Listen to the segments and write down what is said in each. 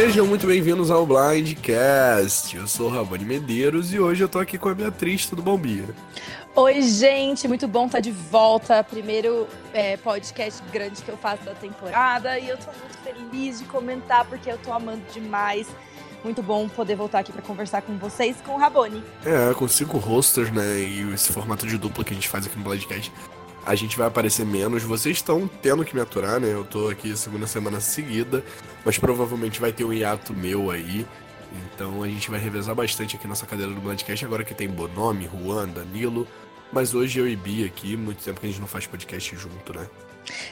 Sejam muito bem-vindos ao Blindcast. Eu sou o Rabani Medeiros e hoje eu tô aqui com a Beatriz, tudo bom, Bia? Oi, gente, muito bom estar de volta. Primeiro é, podcast grande que eu faço da temporada e eu tô muito feliz de comentar porque eu tô amando demais. Muito bom poder voltar aqui para conversar com vocês com o Raboni. É, com cinco rosters, né? E esse formato de dupla que a gente faz aqui no Blindcast a gente vai aparecer menos. Vocês estão tendo que me aturar, né? Eu tô aqui segunda semana seguida, mas provavelmente vai ter um hiato meu aí. Então a gente vai revezar bastante aqui nossa cadeira do Blindcast, agora que tem Bonomi, Juan, Danilo. Mas hoje eu e Bia aqui, muito tempo que a gente não faz podcast junto, né?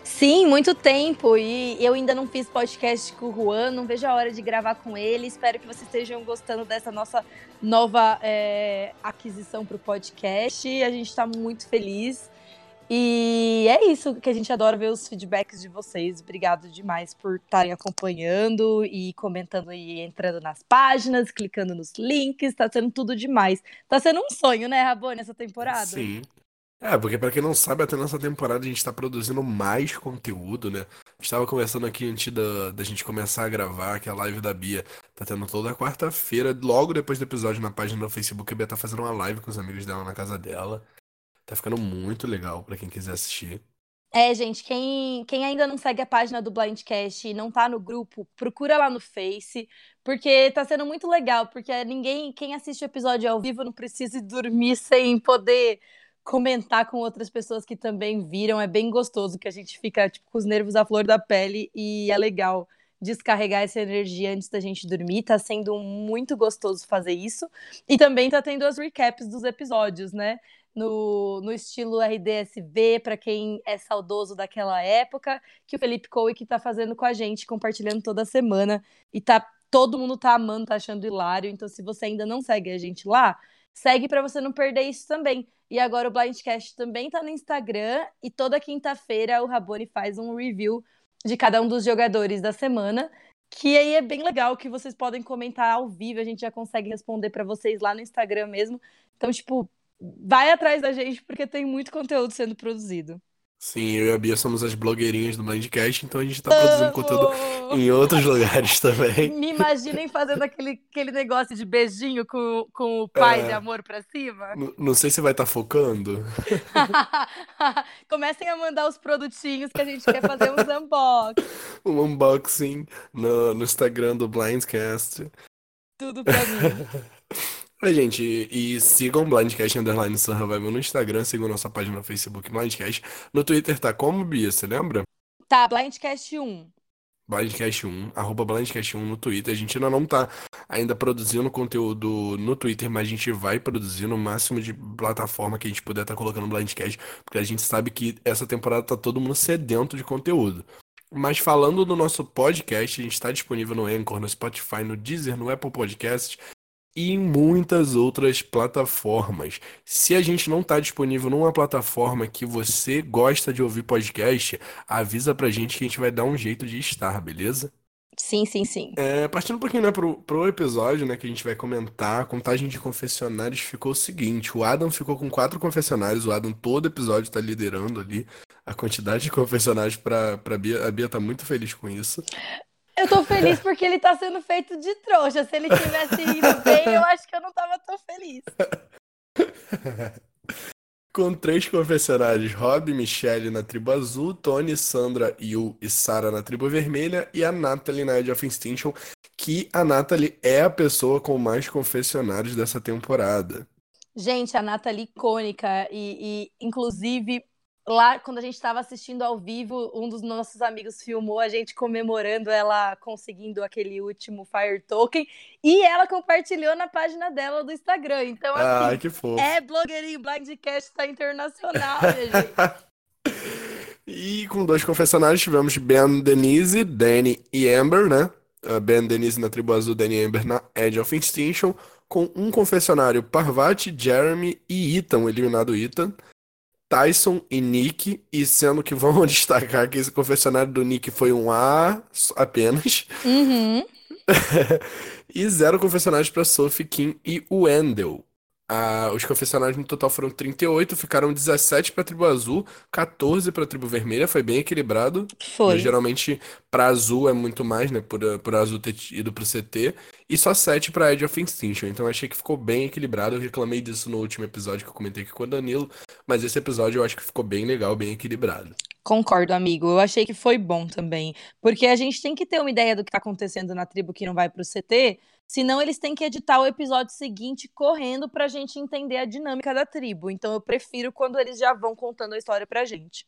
Sim, muito tempo. E eu ainda não fiz podcast com o Juan, não vejo a hora de gravar com ele. Espero que vocês estejam gostando dessa nossa nova é, aquisição para o podcast. A gente está muito feliz. E é isso que a gente adora ver os feedbacks de vocês. Obrigado demais por estarem acompanhando e comentando e entrando nas páginas, clicando nos links. Tá sendo tudo demais. Tá sendo um sonho, né, Rabone, essa temporada? Sim. É, porque para quem não sabe, até nessa temporada a gente tá produzindo mais conteúdo, né? Estava conversando aqui antes da, da gente começar a gravar, que a live da Bia tá tendo toda quarta-feira, logo depois do episódio na página do Facebook, a Bia tá fazendo uma live com os amigos dela na casa dela. Tá ficando muito legal para quem quiser assistir. É, gente, quem, quem ainda não segue a página do Blindcast e não tá no grupo, procura lá no Face, porque tá sendo muito legal, porque ninguém, quem assiste o episódio ao vivo não precisa dormir sem poder comentar com outras pessoas que também viram. É bem gostoso que a gente fica tipo, com os nervos à flor da pele e é legal descarregar essa energia antes da gente dormir. Tá sendo muito gostoso fazer isso. E também tá tendo as recaps dos episódios, né? No, no estilo RDSV, para quem é saudoso daquela época, que o Felipe Coe está fazendo com a gente, compartilhando toda semana. E tá todo mundo tá amando, tá achando hilário. Então, se você ainda não segue a gente lá, segue para você não perder isso também. E agora o Blindcast também tá no Instagram e toda quinta-feira o Rabone faz um review de cada um dos jogadores da semana, que aí é bem legal que vocês podem comentar ao vivo, a gente já consegue responder para vocês lá no Instagram mesmo. Então, tipo, vai atrás da gente porque tem muito conteúdo sendo produzido. Sim, eu e a Bia somos as blogueirinhas do Blindcast, então a gente tá produzindo conteúdo em outros lugares também. Me imaginem fazendo aquele, aquele negócio de beijinho com, com o pai é, de amor pra cima. Não sei se vai estar tá focando. Comecem a mandar os produtinhos que a gente quer fazer uns unboxing. Um unboxing no, no Instagram do Blindcast. Tudo pra mim. Oi, gente, e sigam o Blindcast Underline Survival no Instagram, sigam nossa página no Facebook Blindcast. No Twitter tá como, Bia, você lembra? Tá, Blindcast 1. Blindcast 1, arroba Blindcast 1 no Twitter. A gente ainda não tá ainda produzindo conteúdo no Twitter, mas a gente vai produzir no máximo de plataforma que a gente puder estar tá colocando Blindcast, porque a gente sabe que essa temporada tá todo mundo sedento de conteúdo. Mas falando do nosso podcast, a gente está disponível no Anchor, no Spotify, no Deezer, no Apple Podcasts e em muitas outras plataformas. Se a gente não está disponível numa plataforma que você gosta de ouvir podcast, avisa pra gente que a gente vai dar um jeito de estar, beleza? Sim, sim, sim. É, partindo um pouquinho né, pro, pro episódio, né, que a gente vai comentar, a contagem de confessionários ficou o seguinte: o Adam ficou com quatro confessionários, o Adam todo episódio tá liderando ali a quantidade de confessionários pra, pra Bia. A Bia tá muito feliz com isso. Eu tô feliz porque ele tá sendo feito de trouxa. Se ele tivesse indo bem, eu acho que eu não tava tão feliz. Com três confessionários, Rob Michelle na tribo azul, Tony, Sandra, Yu e Sarah na tribo vermelha e a Natalie na Edge of Extinction, que a Natalie é a pessoa com mais confessionários dessa temporada. Gente, a Natalie icônica e, e inclusive lá, quando a gente estava assistindo ao vivo, um dos nossos amigos filmou a gente comemorando ela conseguindo aquele último Fire Token e ela compartilhou na página dela do Instagram. Então, assim, Ai, que fofo. é blogueirinho, Blindcast tá internacional, gente. e com dois confessionários tivemos Ben, Denise, Danny e Amber, né? Ben, Denise na tribo azul, Danny e Amber na Edge of Extinction. Com um confessionário, Parvati, Jeremy e Ethan, eliminado Ethan. Tyson e Nick, e sendo que vamos destacar que esse confessionário do Nick foi um A apenas. Uhum. e zero confessionários para Sophie, Kim e Wendell. Ah, os confessionários no total foram 38, ficaram 17 pra tribo azul, 14 pra tribo vermelha, foi bem equilibrado. Foi. Geralmente pra azul é muito mais, né? Por, por azul ter ido pro CT. E só 7 pra Edge of Extinction. Então achei que ficou bem equilibrado. Eu reclamei disso no último episódio que eu comentei aqui com o Danilo. Mas esse episódio eu acho que ficou bem legal, bem equilibrado. Concordo, amigo. Eu achei que foi bom também. Porque a gente tem que ter uma ideia do que tá acontecendo na tribo que não vai pro CT. Senão eles têm que editar o episódio seguinte correndo pra gente entender a dinâmica da tribo. Então eu prefiro quando eles já vão contando a história pra gente.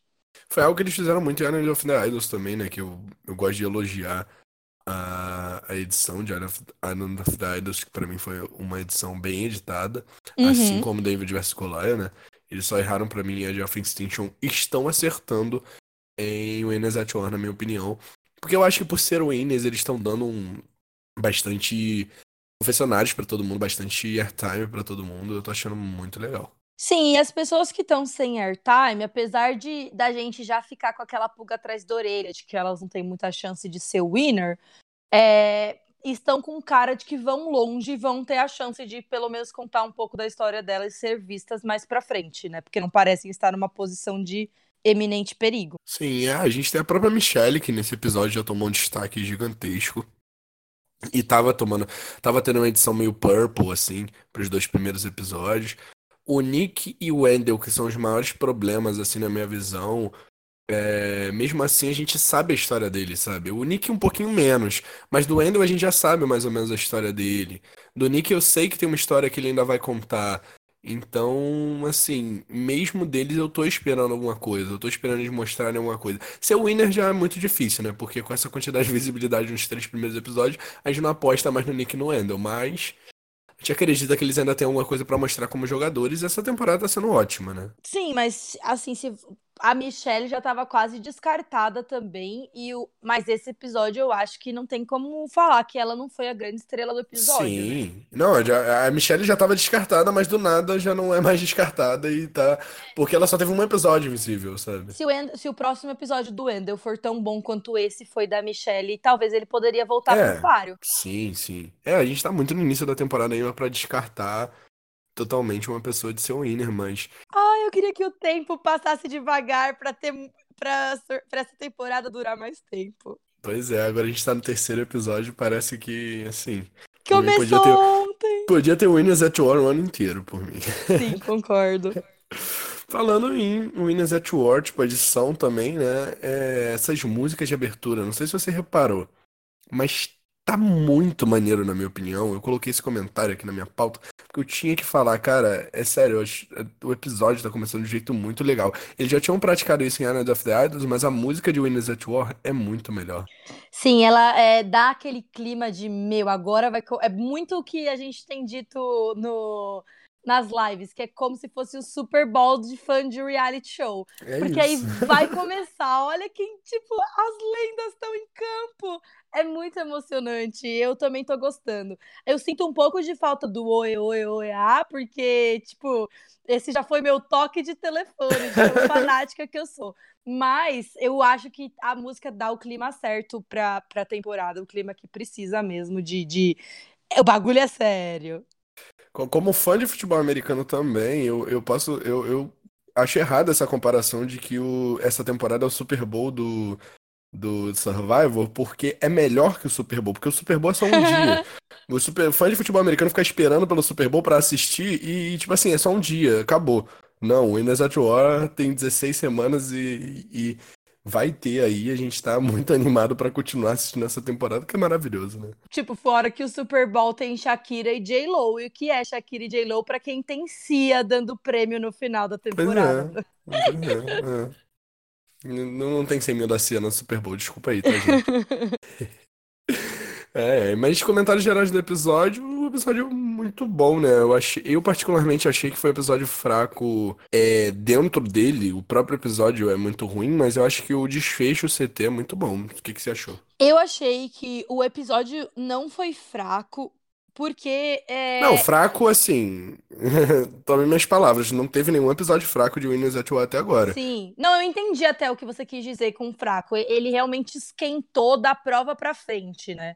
Foi algo que eles fizeram muito em Island of the Idols também, né? Que eu, eu gosto de elogiar a, a edição de Island of the Idols, que pra mim foi uma edição bem editada. Uhum. Assim como David vs Goliath, né? Eles só erraram pra mim Edge of Extinction. Estão acertando em Winners at War, na minha opinião. Porque eu acho que por ser Winners, eles estão dando um bastante confessionários pra todo mundo, bastante airtime pra todo mundo. Eu tô achando muito legal. Sim, e as pessoas que estão sem airtime, apesar de da gente já ficar com aquela pulga atrás da orelha, de que elas não têm muita chance de ser winner, é, estão com cara de que vão longe e vão ter a chance de pelo menos contar um pouco da história delas e ser vistas mais pra frente, né? Porque não parecem estar numa posição de eminente perigo. Sim, é, a gente tem a própria Michelle, que nesse episódio já tomou um destaque gigantesco. E tava tomando. Tava tendo uma edição meio purple, assim, pros dois primeiros episódios. O Nick e o Wendell, que são os maiores problemas, assim, na minha visão. É, mesmo assim, a gente sabe a história dele, sabe? O Nick um pouquinho menos. Mas do Wendell a gente já sabe mais ou menos a história dele. Do Nick eu sei que tem uma história que ele ainda vai contar. Então, assim, mesmo deles eu tô esperando alguma coisa, eu tô esperando eles mostrarem alguma coisa. Ser o winner já é muito difícil, né? Porque com essa quantidade de visibilidade nos três primeiros episódios, a gente não aposta mais no Nick e no Wendell, mas a gente acredita que eles ainda têm alguma coisa pra mostrar como jogadores essa temporada tá sendo ótima, né? Sim, mas assim, se a Michelle já estava quase descartada também, e o... mas esse episódio eu acho que não tem como falar que ela não foi a grande estrela do episódio. né? Sim. Não, já- a Michelle já tava descartada, mas do nada já não é mais descartada e tá. Porque ela só teve um episódio visível, sabe? Se o, End- se o próximo episódio do Wendell for tão bom quanto esse foi da Michelle, talvez ele poderia voltar É. pro páreo. Sim, sim. É, a gente tá muito no início da temporada ainda pra descartar totalmente uma pessoa de ser um winner, mas. Ai, eu queria que o tempo passasse devagar pra ter para essa temporada durar mais tempo. Pois é, agora a gente tá no terceiro episódio, parece que, assim. Começou podia ter- ontem. Podia ter Winners at War o ano inteiro, por mim. Sim, concordo. Falando em Winners at War, tipo, edição também, né? é, essas músicas de abertura, não sei se você reparou, mas tá muito maneiro, na minha opinião. Eu coloquei esse comentário aqui na minha pauta, porque eu tinha que falar, cara, é sério, acho- o episódio tá começando de um jeito muito legal. Eles já tinham praticado isso em Island of the Idols, mas a música de Winners at War é muito melhor. Sim, ela é, dá aquele clima de meu, agora vai. É muito o que a gente tem dito no, nas lives, que é como se fosse o Super Bowl de fã de reality show. É Porque aí isso. vai começar. Olha quem, tipo, as lendas estão em campo. É muito emocionante. Eu também tô gostando. Eu sinto um pouco de falta do oi, oi, oi, ah, porque, tipo, esse já foi meu toque de telefone, de tão fanática que eu sou. Mas eu acho que a música dá o clima certo pra, pra temporada, o clima que precisa mesmo de, de... O bagulho é sério. Co- Como fã de futebol americano também, eu, eu posso. Eu, eu acho errado essa comparação de que o, essa temporada é o Super Bowl do, do Survivor, porque é melhor que o Super Bowl, porque o Super Bowl é só um dia. O super, fã de futebol americano fica esperando pelo Super Bowl pra assistir e, tipo assim, é só um dia, acabou. Não, o at War tem 16 semanas e, e vai ter aí. A gente tá muito animado pra continuar assistindo essa temporada, que é maravilhoso, né? Tipo, fora que o Super Bowl tem Shakira e J-Lo. E o que é Shakira e J-Lo pra quem tem Cia dando prêmio no final da Pois temporada? é. Pois é, é. Não, não tem 100 mil da Cia no Super Bowl, desculpa aí, tá, gente? É, mas comentários gerais do episódio, o episódio é muito bom, né? Eu achei, eu particularmente achei que foi um episódio fraco é, dentro dele. O próprio episódio é muito ruim, mas eu acho que o desfecho o CT é muito bom. O que que você achou? Eu achei que o episódio não foi fraco, porque é, Não, fraco assim. Tome minhas palavras, não teve nenhum episódio fraco de Winners at War até agora. Sim. Não, eu entendi até o que você quis dizer com fraco. Ele realmente esquentou da prova pra frente, né?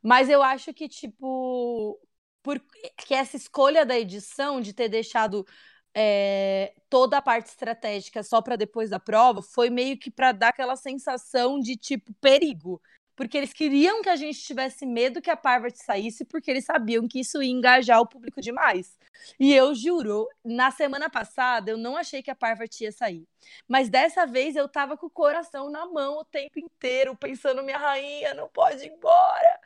Mas eu acho que, tipo, por que essa escolha da edição de ter deixado é, toda a parte estratégica só para depois da prova foi meio que para dar aquela sensação de tipo perigo. Porque eles queriam que a gente tivesse medo que a Parvati saísse, porque eles sabiam que isso ia engajar o público demais. E eu juro, na semana passada eu não achei que a Parvati ia sair. Mas dessa vez eu tava com o coração na mão o tempo inteiro, pensando, minha rainha, não pode ir embora.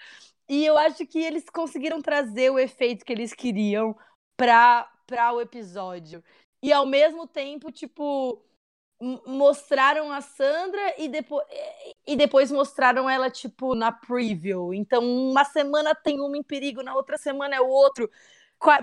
E eu acho que eles conseguiram trazer o efeito que eles queriam para o episódio. E ao mesmo tempo, tipo, mostraram a Sandra e depois, e depois mostraram ela, tipo, na preview. Então, uma semana tem uma em perigo, na outra semana é o outro.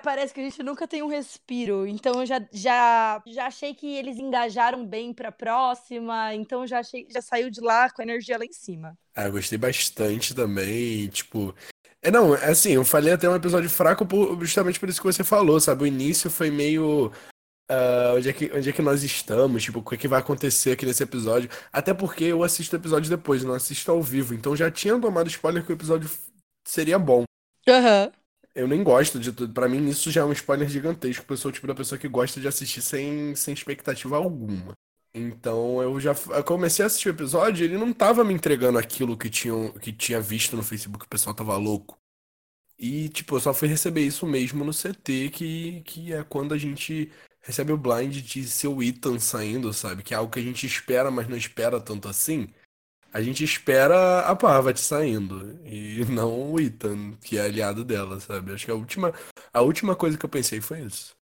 Parece que a gente nunca tem um respiro. Então, eu já, já, já achei que eles engajaram bem pra próxima. Então, já, achei, já saiu de lá com a energia lá em cima. Ah, eu gostei bastante também. Tipo, é, não, é assim, eu falei até um episódio fraco justamente por isso que você falou, sabe? O início foi meio. Uh, onde, é que, onde é que nós estamos? Tipo, o que, é que vai acontecer aqui nesse episódio? Até porque eu assisto o episódio depois, não assisto ao vivo. Então já tinha tomado spoiler que o episódio seria bom. Uhum. Eu nem gosto de tudo. Pra mim, isso já é um spoiler gigantesco. Eu sou o tipo da pessoa que gosta de assistir sem, sem expectativa alguma. Então eu já eu comecei a assistir o episódio ele não tava me entregando aquilo que, tinha que tinha visto no Facebook, o pessoal tava louco. E, tipo, eu só fui receber isso mesmo no CT, que, que é quando a gente recebe o blind de ser o Ethan saindo, sabe? Que é algo que a gente espera, mas não espera tanto assim. A gente espera a Parvati saindo, e não o Ethan, que é aliado dela, sabe? Acho que a última, a última coisa que eu pensei foi isso.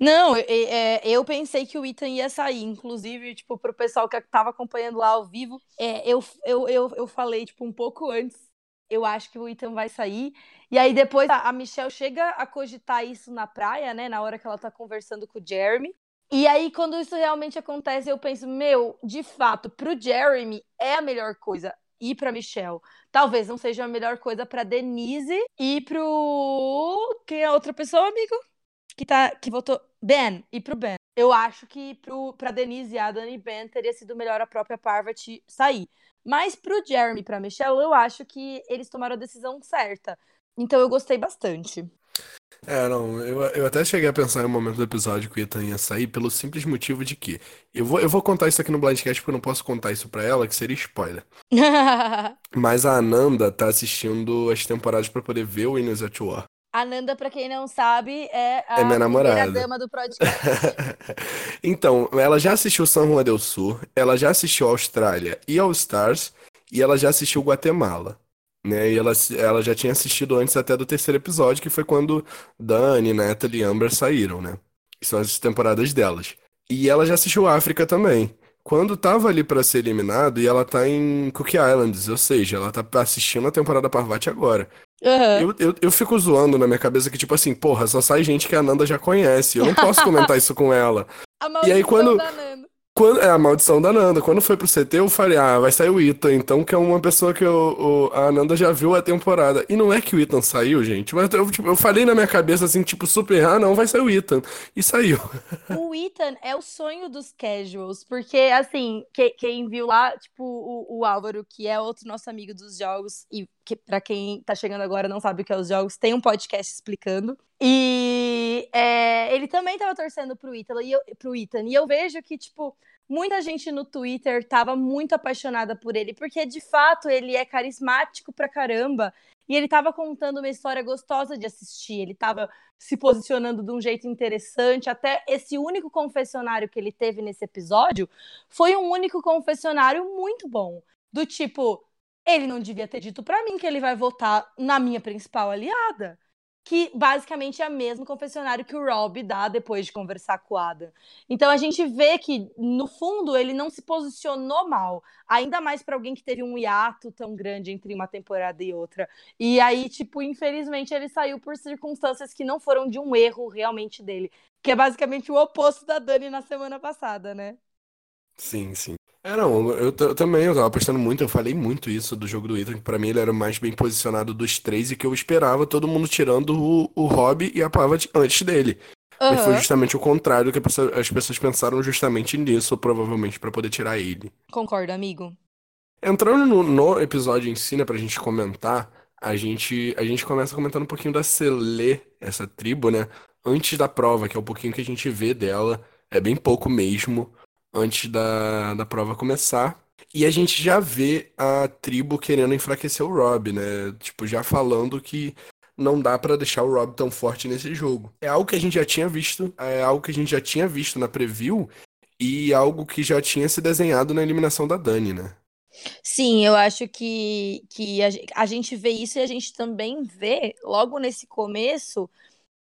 Não, é, eu pensei que o Ethan ia sair, inclusive, tipo, pro pessoal que tava acompanhando lá ao vivo, é, eu, eu, eu, eu falei, tipo, um pouco antes, eu acho que o Ethan vai sair, e aí depois a, Michelle chega a cogitar isso na praia, né, na hora que ela tá conversando com o Jeremy, e aí, quando isso realmente acontece, eu penso, meu, de fato, pro Jeremy é a melhor coisa ir pra Michelle. Talvez não seja a melhor coisa pra Denise e pro. Quem é a outra pessoa, amigo? que, tá, que votou Ben, e pro Ben. Eu acho que pro, pra Denise, Adam e Ben teria sido melhor a própria Parvati sair. Mas pro Jeremy e pra Michelle, eu acho que eles tomaram a decisão certa. Então eu gostei bastante. É, não, eu, eu até cheguei a pensar em um momento do episódio que o Ethan ia sair pelo simples motivo de que. Eu vou, eu vou contar isso aqui no Blindcast porque eu não posso contar isso pra ela, que seria spoiler. Mas a Ananda tá assistindo as temporadas para poder ver o Winners at War. A Nanda, pra quem não sabe, é a é minha namorada. dama do podcast. então, ela já assistiu San Juan del Sur, ela já assistiu Austrália e All Stars, e ela já assistiu Guatemala. Né? E ela, ela já tinha assistido antes até do terceiro episódio, que foi quando Dani, Natalie e Amber saíram, né? Que são as temporadas delas. E ela já assistiu África também. Quando tava ali para ser eliminado, e ela tá em Cook Islands, ou seja, ela tá assistindo a temporada Parvati agora. Uhum. Eu, eu, eu fico zoando na minha cabeça que, tipo assim, porra, só sai gente que a Nanda já conhece. Eu não posso comentar isso com ela. e aí quando. Quando, é a maldição da Nanda. Quando foi pro CT, eu falei, ah, vai sair o Ethan, então, que é uma pessoa que eu, o, a Nanda já viu a temporada. E não é que o Ethan saiu, gente, mas eu, tipo, eu falei na minha cabeça assim, tipo, super, ah, não, vai sair o Ethan. E saiu. O Ethan é o sonho dos casuals, porque, assim, que, quem viu lá, tipo, o, o Álvaro, que é outro nosso amigo dos jogos, e que para quem tá chegando agora não sabe o que é os jogos, tem um podcast explicando. E é, ele também tava torcendo pro Ethan, e eu, pro Ethan. E eu vejo que, tipo, muita gente no Twitter tava muito apaixonada por ele, porque de fato ele é carismático pra caramba. E ele tava contando uma história gostosa de assistir. Ele tava se posicionando de um jeito interessante. Até esse único confessionário que ele teve nesse episódio foi um único confessionário muito bom. Do tipo, ele não devia ter dito para mim que ele vai votar na minha principal aliada que basicamente é o mesmo confessionário que o Rob dá depois de conversar com o Adam. Então a gente vê que, no fundo, ele não se posicionou mal, ainda mais para alguém que teve um hiato tão grande entre uma temporada e outra. E aí, tipo, infelizmente ele saiu por circunstâncias que não foram de um erro realmente dele, que é basicamente o oposto da Dani na semana passada, né? Sim, sim. É, não, eu, eu, também, eu tava apostando muito, eu falei muito isso do jogo do Ethan, que pra mim ele era o mais bem posicionado dos três e que eu esperava todo mundo tirando o, o Rob e a Pavat antes dele. Uhum. Mas foi justamente o contrário que as pessoas pensaram justamente nisso, provavelmente, para poder tirar ele. Concordo, amigo. Entrando no, no, episódio em si, né, pra gente comentar, a gente, a gente começa comentando um pouquinho da Selê, essa tribo, né? Antes da prova, que é um pouquinho que a gente vê dela. É bem pouco mesmo, antes da, da prova começar. E a gente já vê a tribo querendo enfraquecer o Rob, né? Tipo, já falando que não dá para deixar o Rob tão forte nesse jogo. É algo que a gente já tinha visto, é algo que a gente já tinha visto na preview e algo que já tinha se desenhado na eliminação da Dani, né? Sim, eu acho que, que a, a gente vê isso e a gente também vê, logo nesse começo,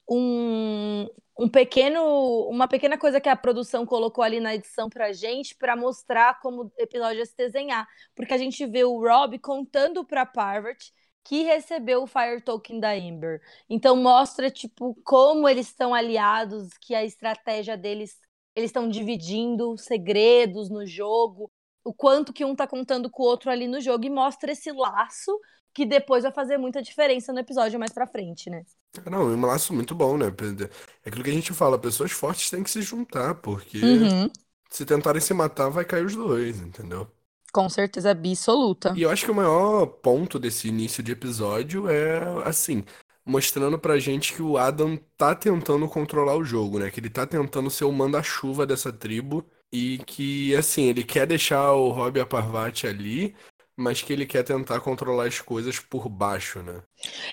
um, um pequeno, uma pequena coisa que a produção colocou ali na edição pra gente para mostrar como o episódio ia se desenhar. Porque a gente vê o Rob contando pra Parvati que recebeu o Fire Token da Ember. Então mostra tipo como eles estão aliados, que a estratégia deles, eles estão dividindo segredos no jogo, o quanto que um tá contando com o outro ali no jogo e mostra esse laço que depois vai fazer muita diferença no episódio mais pra frente, né? Não, é um laço muito bom, né? É aquilo que a gente fala, pessoas fortes têm que se juntar, porque Uhum. se tentarem se matar, vai cair os dois, entendeu? Com certeza absoluta. E eu acho que o maior ponto desse início de episódio é, assim, mostrando pra gente que o Adam tá tentando controlar o jogo, né? Que ele tá tentando ser o manda-chuva dessa tribo e que, assim, ele quer deixar o Rob e a Parvati ali, mas que ele quer tentar controlar as coisas por baixo, né?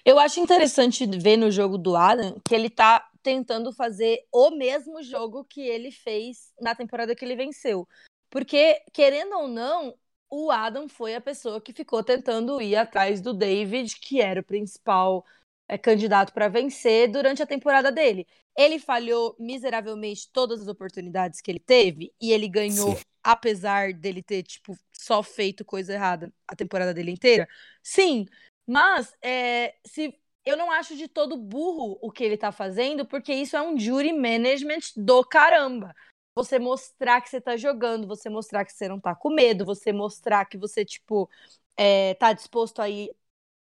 Eu acho interessante ver no jogo do Adam que ele tá tentando fazer o mesmo jogo que ele fez na temporada que ele venceu. Porque, querendo ou não, o Adam foi a pessoa que ficou tentando ir atrás do David, que era o principal é, candidato para vencer durante a temporada dele. Ele falhou miseravelmente todas as oportunidades que ele teve e ele ganhou, Sim. Apesar dele ter, tipo, só feito coisa errada a temporada dele inteira. Sim, mas é, se eu não acho de todo burro o que ele tá fazendo, porque isso é um jury management do caramba. Você mostrar que você tá jogando, você mostrar que você não tá com medo, você mostrar que você, tipo, é, tá disposto a ir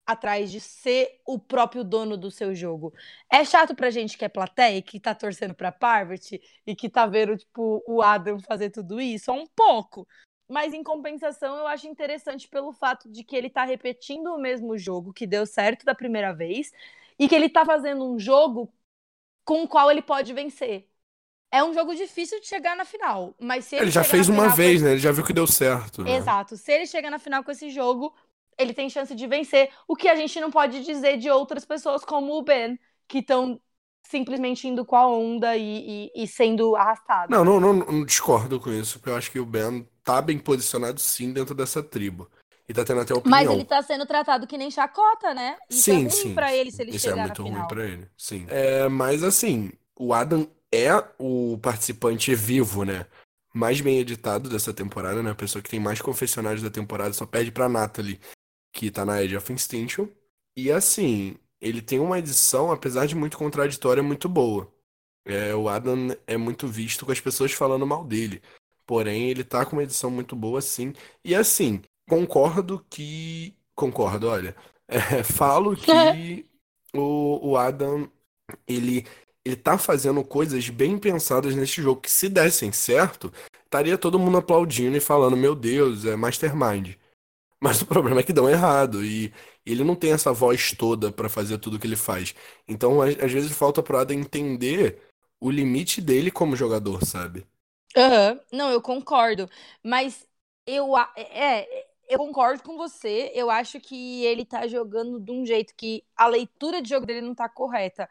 atrás de ser o próprio dono do seu jogo. É chato pra gente que é plateia, que tá torcendo pra Parvati e que tá vendo, tipo, o Adam fazer tudo isso? É um pouco. Mas em compensação, eu acho interessante pelo fato de que ele tá repetindo o mesmo jogo que deu certo da primeira vez e que ele tá fazendo um jogo com o qual ele pode vencer. É um jogo difícil de chegar na final, mas se ele, Ele já chegar fez uma vez, esse- né? Ele já viu que deu certo, né? Exato. Se ele chega na final com esse jogo, ele tem chance de vencer. O que a gente não pode dizer de outras pessoas, como o Ben, que estão simplesmente indo com a onda e, e- e sendo arrastados. Não, não, não, não discordo com isso, porque eu acho que o Ben tá bem posicionado sim dentro dessa tribo. E tá tendo até opinião. Mas ele tá sendo tratado que nem chacota, né? Isso sim, é ruim sim. pra ele se ele Isso é chegar muito na ruim final. pra ele, sim. É, mas assim, o Adam é o participante vivo, né? Mais bem editado dessa temporada, né? A pessoa que tem mais confessionários da temporada só perde pra Natalie, que tá na Edge of Extinction. E assim, ele tem uma edição, apesar de muito contraditória, muito boa. É, o Adam é muito visto com as pessoas falando mal dele. Porém, ele tá com uma edição muito boa, sim. E assim, concordo que. Concordo, olha. É, falo que o, o Adam, ele, ele tá fazendo coisas bem pensadas nesse jogo, que se dessem certo, estaria todo mundo aplaudindo e falando, meu Deus, é Mastermind. Mas o problema é que dão errado e ele não tem essa voz toda pra fazer tudo que ele faz. Então, às, vezes falta pro Adam entender o limite dele como jogador, sabe? Aham, Não, eu concordo. Mas eu, a- é, eu concordo com você. Eu acho que ele tá jogando de um jeito que a leitura de jogo dele não tá correta.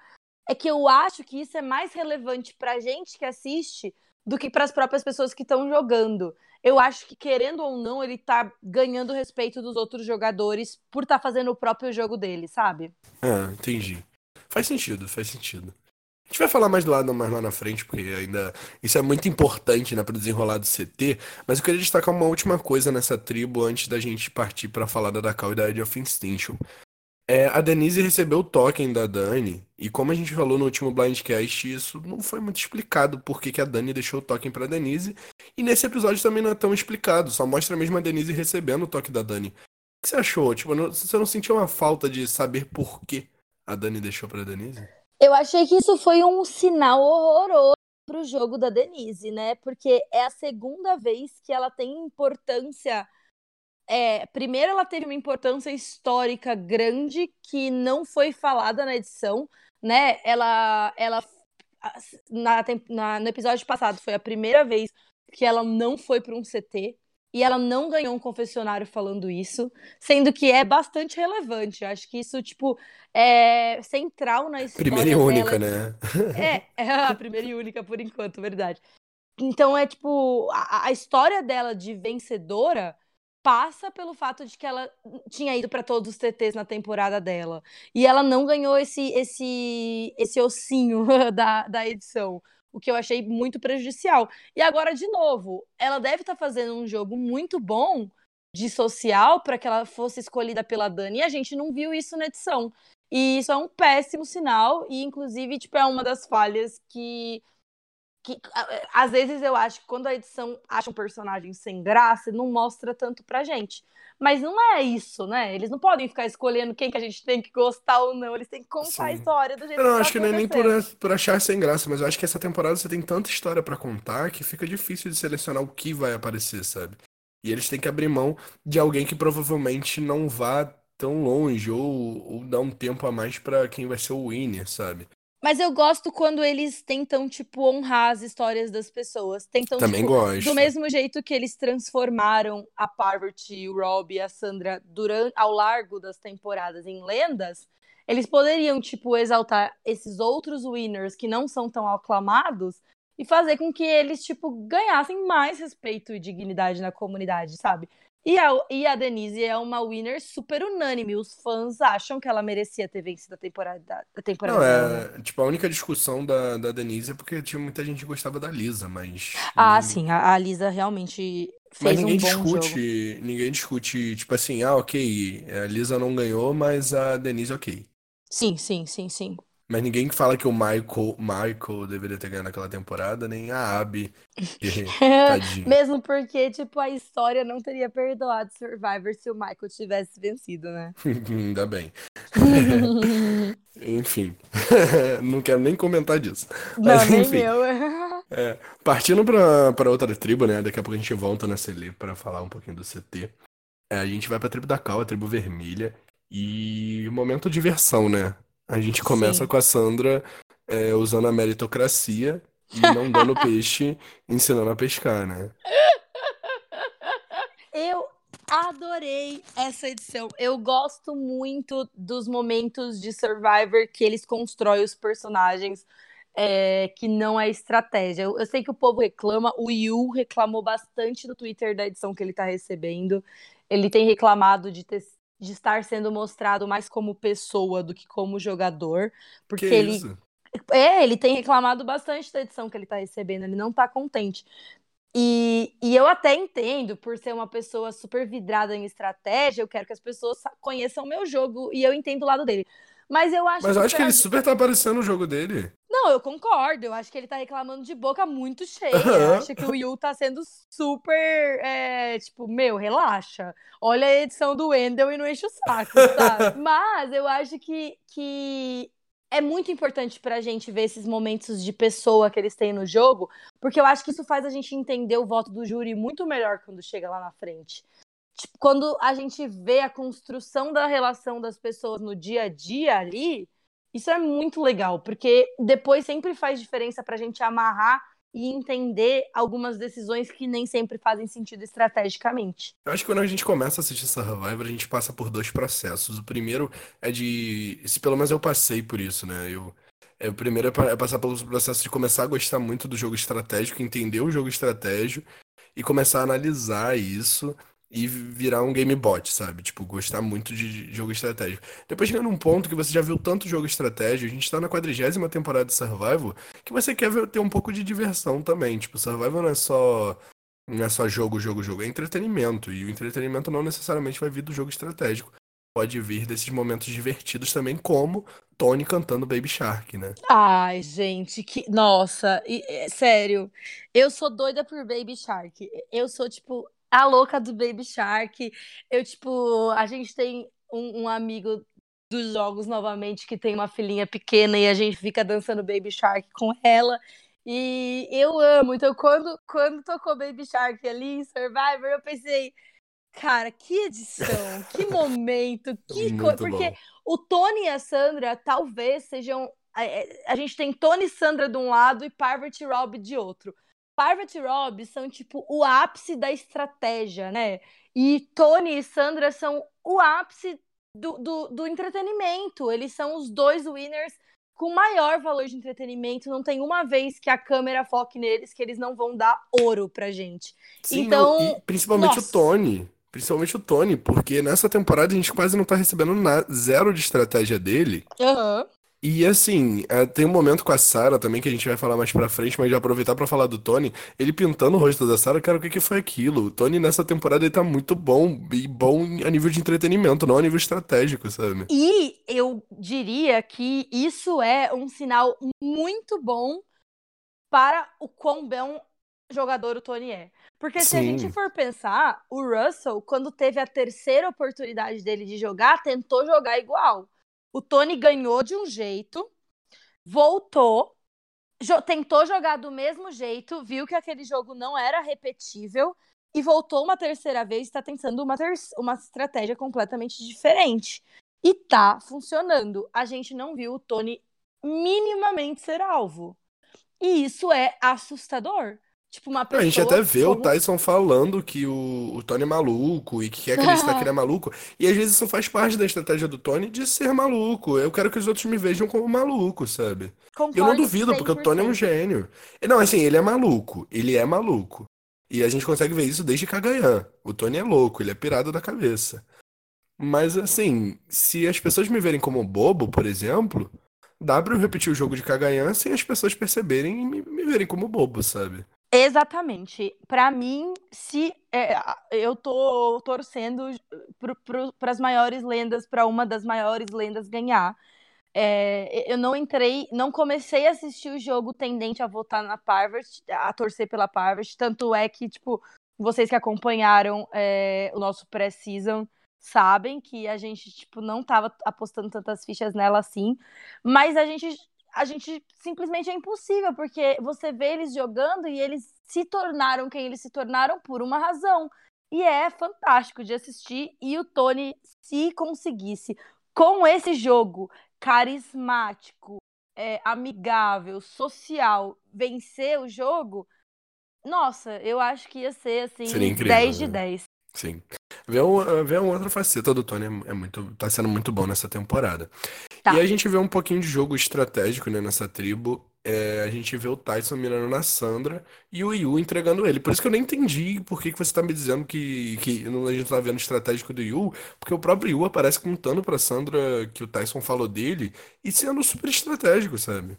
É que eu acho que isso é mais relevante pra gente que assiste do que pras próprias pessoas que estão jogando. Eu acho que, querendo ou não, ele tá ganhando o respeito dos outros jogadores por estar fazendo o próprio jogo dele, sabe? Ah, entendi. Faz sentido, faz sentido. A gente vai falar mais do Adam mais lá na frente, porque ainda isso é muito importante, né, pro desenrolar do CT. Mas eu queria destacar uma última coisa nessa tribo antes da gente partir pra falar da Dakal e da Edge of Extinction. É, a Denise recebeu o token da Dani, e como a gente falou no último Blindcast, isso não foi muito explicado por que que a Dani deixou o token pra Denise. E nesse episódio também não é tão explicado, só mostra mesmo a Denise recebendo o toque da Dani. O que você achou? Tipo, não- você não sentiu uma falta de saber por que a Dani deixou pra Denise? Eu achei que isso foi um sinal horroroso pro jogo da Denise, né? Porque é a segunda vez que ela tem importância é, primeiro ela teve uma importância histórica grande que não foi falada na edição, né? Ela, ela na, na, no episódio passado foi a primeira vez que ela não foi para um CT e ela não ganhou um confessionário falando isso, sendo que é bastante relevante. Acho que isso, tipo, é central na história. Primeira e dela. única, né? É, é a primeira e única por enquanto, verdade. Então é tipo, a, a história dela de vencedora passa pelo fato de que ela tinha ido para todos os TTs na temporada dela. E ela não ganhou esse esse esse ossinho da, da edição o que eu achei muito prejudicial. E agora, de novo, ela deve estar tá fazendo um jogo muito bom de social para que ela fosse escolhida pela Dani, e a gente não viu isso na edição. E isso é um péssimo sinal, e inclusive, tipo, é uma das falhas que que às vezes eu acho que quando a edição acha um personagem sem graça, não mostra tanto pra gente. Mas não é isso, né? Eles não podem ficar escolhendo quem que a gente tem que gostar ou não. Eles têm que contar Sim. a história do jeito eu não, que tá acho que não é nem por, por achar sem graça, mas eu acho que essa temporada você tem tanta história para contar que fica difícil de selecionar o que vai aparecer, sabe? E eles têm que abrir mão de alguém que provavelmente não vá tão longe ou, ou dar um tempo a mais para quem vai ser o winner, sabe? Mas eu gosto quando eles tentam, tipo, honrar as histórias das pessoas. Tentam, Também tipo, gosto. Do mesmo jeito que eles transformaram a Parvati, o Rob e a Sandra durante, ao largo das temporadas em lendas, eles poderiam, tipo, exaltar esses outros winners que não são tão aclamados e fazer com que eles, tipo, ganhassem mais respeito e dignidade na comunidade, sabe? E a, e a Denise é uma winner super unânime. Os fãs acham que ela merecia ter vencido a temporada. A temporada Não, é. Tipo, a única discussão da, da Denise é porque tinha muita gente que gostava da Lisa, mas. Ah, sim, a, a Lisa realmente fez mas ninguém um bom discute. Jogo. Ninguém discute, tipo assim, ah, ok, a Lisa não ganhou, mas a Denise ok. Sim, sim, sim, sim. Mas ninguém fala que o Michael, Michael deveria ter ganhado naquela temporada, nem a Abby. Mesmo porque, tipo, a história não teria perdoado Survivor se o Michael tivesse vencido, né? Ainda bem. enfim. não quero nem comentar disso. Mas, não, enfim. eu. é, partindo pra, pra outra tribo, né? Daqui a pouco a gente volta na CL pra falar um pouquinho do CT. É, a gente vai pra tribo da Cal, a tribo vermelha. E momento de diversão, né? A gente começa Sim. com a Sandra é, usando a meritocracia e não dando peixe, ensinando a pescar, né? Eu adorei essa edição. Eu gosto muito dos momentos de Survivor que eles constroem os personagens. É, que não é estratégia. Eu, eu, sei que o povo reclama, o Yu reclamou bastante no Twitter da edição que ele tá recebendo. Ele tem reclamado de ter de estar sendo mostrado mais como pessoa do que como jogador, porque que ele isso? é, ele tem reclamado bastante da edição que ele tá recebendo, ele não tá contente. E, e eu até entendo, por ser uma pessoa super vidrada em estratégia, eu quero que as pessoas conheçam o meu jogo e eu entendo o lado dele. Mas eu acho Mas eu que acho que ele super tá aparecendo no jogo dele. Não, eu concordo. Eu acho que ele tá reclamando de boca muito cheia. Eu acho que o Yu tá sendo super. É, tipo, meu, relaxa. Olha a edição do Wendell e não enche o saco, sabe? Mas eu acho que, que é muito importante pra gente ver esses momentos de pessoa que eles têm no jogo, porque eu acho que isso faz a gente entender o voto do júri muito melhor quando chega lá na frente tipo, quando a gente vê a construção da relação das pessoas no dia a dia ali, isso é muito legal, porque depois sempre faz diferença para a gente amarrar e entender algumas decisões que nem sempre fazem sentido estrategicamente. Eu acho que quando a gente começa a assistir Survivor, a gente passa por dois processos. O primeiro é de. Se pelo menos eu passei por isso, né? Eu. É, o primeiro é, é passar pelo processo de começar a gostar muito do jogo estratégico, entender o jogo estratégico e começar a analisar isso e virar um game bot, sabe? Tipo, gostar muito de jogo estratégico. Depois chega num ponto que você já viu tanto jogo estratégico, a gente tá na quadrigésima temporada de Survival, que você quer ver, ter um pouco de diversão também. Tipo, Survival não é só não é só jogo, jogo, jogo, é entretenimento. E o entretenimento não necessariamente vai vir do jogo estratégico. Pode vir desses momentos divertidos também, como Tony cantando Baby Shark, né? Ai, gente, que. Nossa, e, é, sério. Eu sou doida por Baby Shark. Eu sou, tipo, a louca do Baby Shark. Eu, tipo, a gente tem um, um, amigo dos jogos novamente que tem uma filhinha pequena e a gente fica dançando Baby Shark com ela. E eu amo. Então, quando, quando tocou Baby Shark ali em Survivor, eu pensei. Cara, que edição, que momento, que coisa. Porque bom. o Tony e a Sandra talvez sejam. A, a gente tem Tony e Sandra de um lado e Parvati e Rob de outro. Parvati e Rob são tipo o ápice da estratégia, né? E Tony e Sandra são o ápice do, do, do entretenimento. Eles são os dois winners com maior valor de entretenimento. Não tem uma vez que a câmera foque neles que eles não vão dar ouro pra gente. Sim, então, não, principalmente nossa. o Tony. Principalmente o Tony, porque nessa temporada a gente quase não tá recebendo na- zero de estratégia dele. Aham. E assim, é, tem um momento com a Sarah também que a gente vai falar mais pra frente, mas já aproveitar pra falar do Tony, ele pintando o rosto da Sarah, cara, o que que foi aquilo? O Tony nessa temporada ele tá muito bom, e bom a nível de entretenimento, não a nível estratégico, sabe? E eu diria que isso é um sinal muito bom para o quão bom jogador o Tony é. Porque se a Sim. gente for pensar, o Russell, quando teve a terceira oportunidade dele de jogar, tentou jogar igual. O Tony ganhou de um jeito, voltou, jo- tentou jogar do mesmo jeito, viu que aquele jogo não era repetível e voltou uma terceira vez está tentando uma, uma estratégia completamente diferente. E tá funcionando. A gente não viu o Tony minimamente ser alvo. E isso é assustador. Tipo, uma A pessoa. gente até vê o como- Tyson falando que o, o Tony é maluco e que quer acreditar que ele é maluco. E às vezes isso faz parte da estratégia do Tony de ser maluco. Eu quero que os outros me vejam como maluco, sabe? E eu não Concordo duvido, porque o Tony é um 100%. gênio. Não, assim, ele é maluco. Ele é maluco. E a gente consegue ver isso desde Kagayan. O Tony é louco, ele é pirado da cabeça. Mas assim, se as pessoas me verem como bobo, por exemplo, dá pra eu repetir o jogo de Kagayan sem as pessoas perceberem e me, me verem como bobo, sabe? Exatamente. Pra mim, se é, eu tô torcendo para as maiores lendas, pra uma das maiores lendas ganhar. É, eu não entrei, não comecei a assistir o jogo tendente a votar na Parvati, a torcer pela Parvati. Tanto é que, tipo, vocês que acompanharam é, o nosso pré-season sabem que a gente, tipo, não tava apostando tantas fichas nela assim. Mas a gente a gente simplesmente é impossível, porque você vê eles jogando e eles se tornaram quem eles se tornaram por uma razão. E é fantástico de assistir. E o Tony, se conseguisse, com esse jogo carismático, é, amigável, social, vencer o jogo, nossa, eu acho que ia ser assim, Seria incrível, 10 de né? 10. Sim. Vê, um, vê uma outra faceta do Tony é, é muito, tá sendo muito bom nessa temporada. Tá. E a gente vê um pouquinho de jogo estratégico, né, nessa tribo. É, a gente vê o Tyson mirando na Sandra e o Yu entregando ele. Por isso que eu nem entendi por que que você tá me dizendo que, que a gente tá vendo estratégico do Yu, porque o próprio Yu aparece contando pra Sandra que o Tyson falou dele e sendo super estratégico, sabe?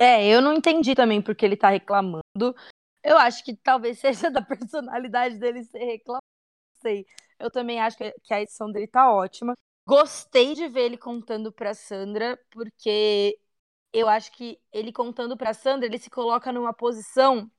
É, eu não entendi também porque ele tá reclamando. Eu acho que talvez seja da personalidade dele ser reclamado. Não sei. Eu também acho que a edição dele tá ótima. Gostei de ver ele contando pra Sandra, porque eu acho que ele contando pra Sandra, ele se coloca numa posição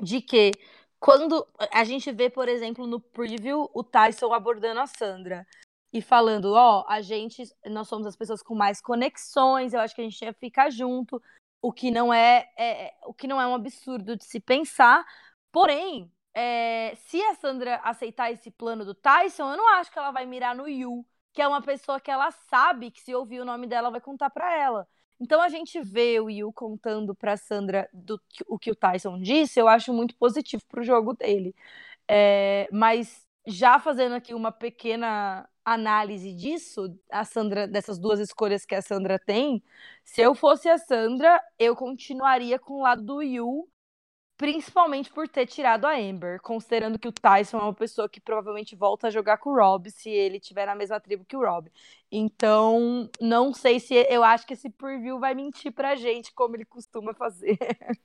de que quando a gente vê, por exemplo, no preview, o Tyson abordando a Sandra e falando, ó, a gente, nós somos as pessoas com mais conexões, eu acho que a gente ia ficar junto, o que não é, é- o que não é um absurdo de se pensar. Porém, é, se a Sandra aceitar esse plano do Tyson, eu não acho que ela vai mirar no Yu, que é uma pessoa que ela sabe que se ouvir o nome dela vai contar pra ela. Então a gente vê o Yu contando pra Sandra do, o que o Tyson disse, eu acho muito positivo pro jogo dele. É, mas já fazendo aqui uma pequena análise disso, a Sandra, dessas duas escolhas que a Sandra tem, se eu fosse a Sandra, eu continuaria com o lado do Yu, principalmente por ter tirado a Amber, considerando que o Tyson é uma pessoa que provavelmente volta a jogar com o Rob se ele tiver na mesma tribo que o Rob. Então, não sei se eu acho que esse preview vai mentir pra gente como ele costuma fazer.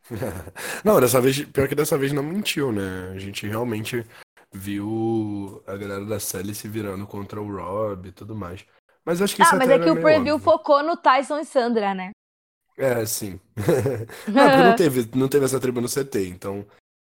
Não, dessa vez, pior que dessa vez não mentiu, né? A gente realmente viu a galera da Sally se virando contra o Rob e tudo mais. Mas acho que isso Ah, mas é que o preview óbvio. focou no Tyson e Sandra, né? É, sim. Não, porque não teve, não teve essa tribo no CT, então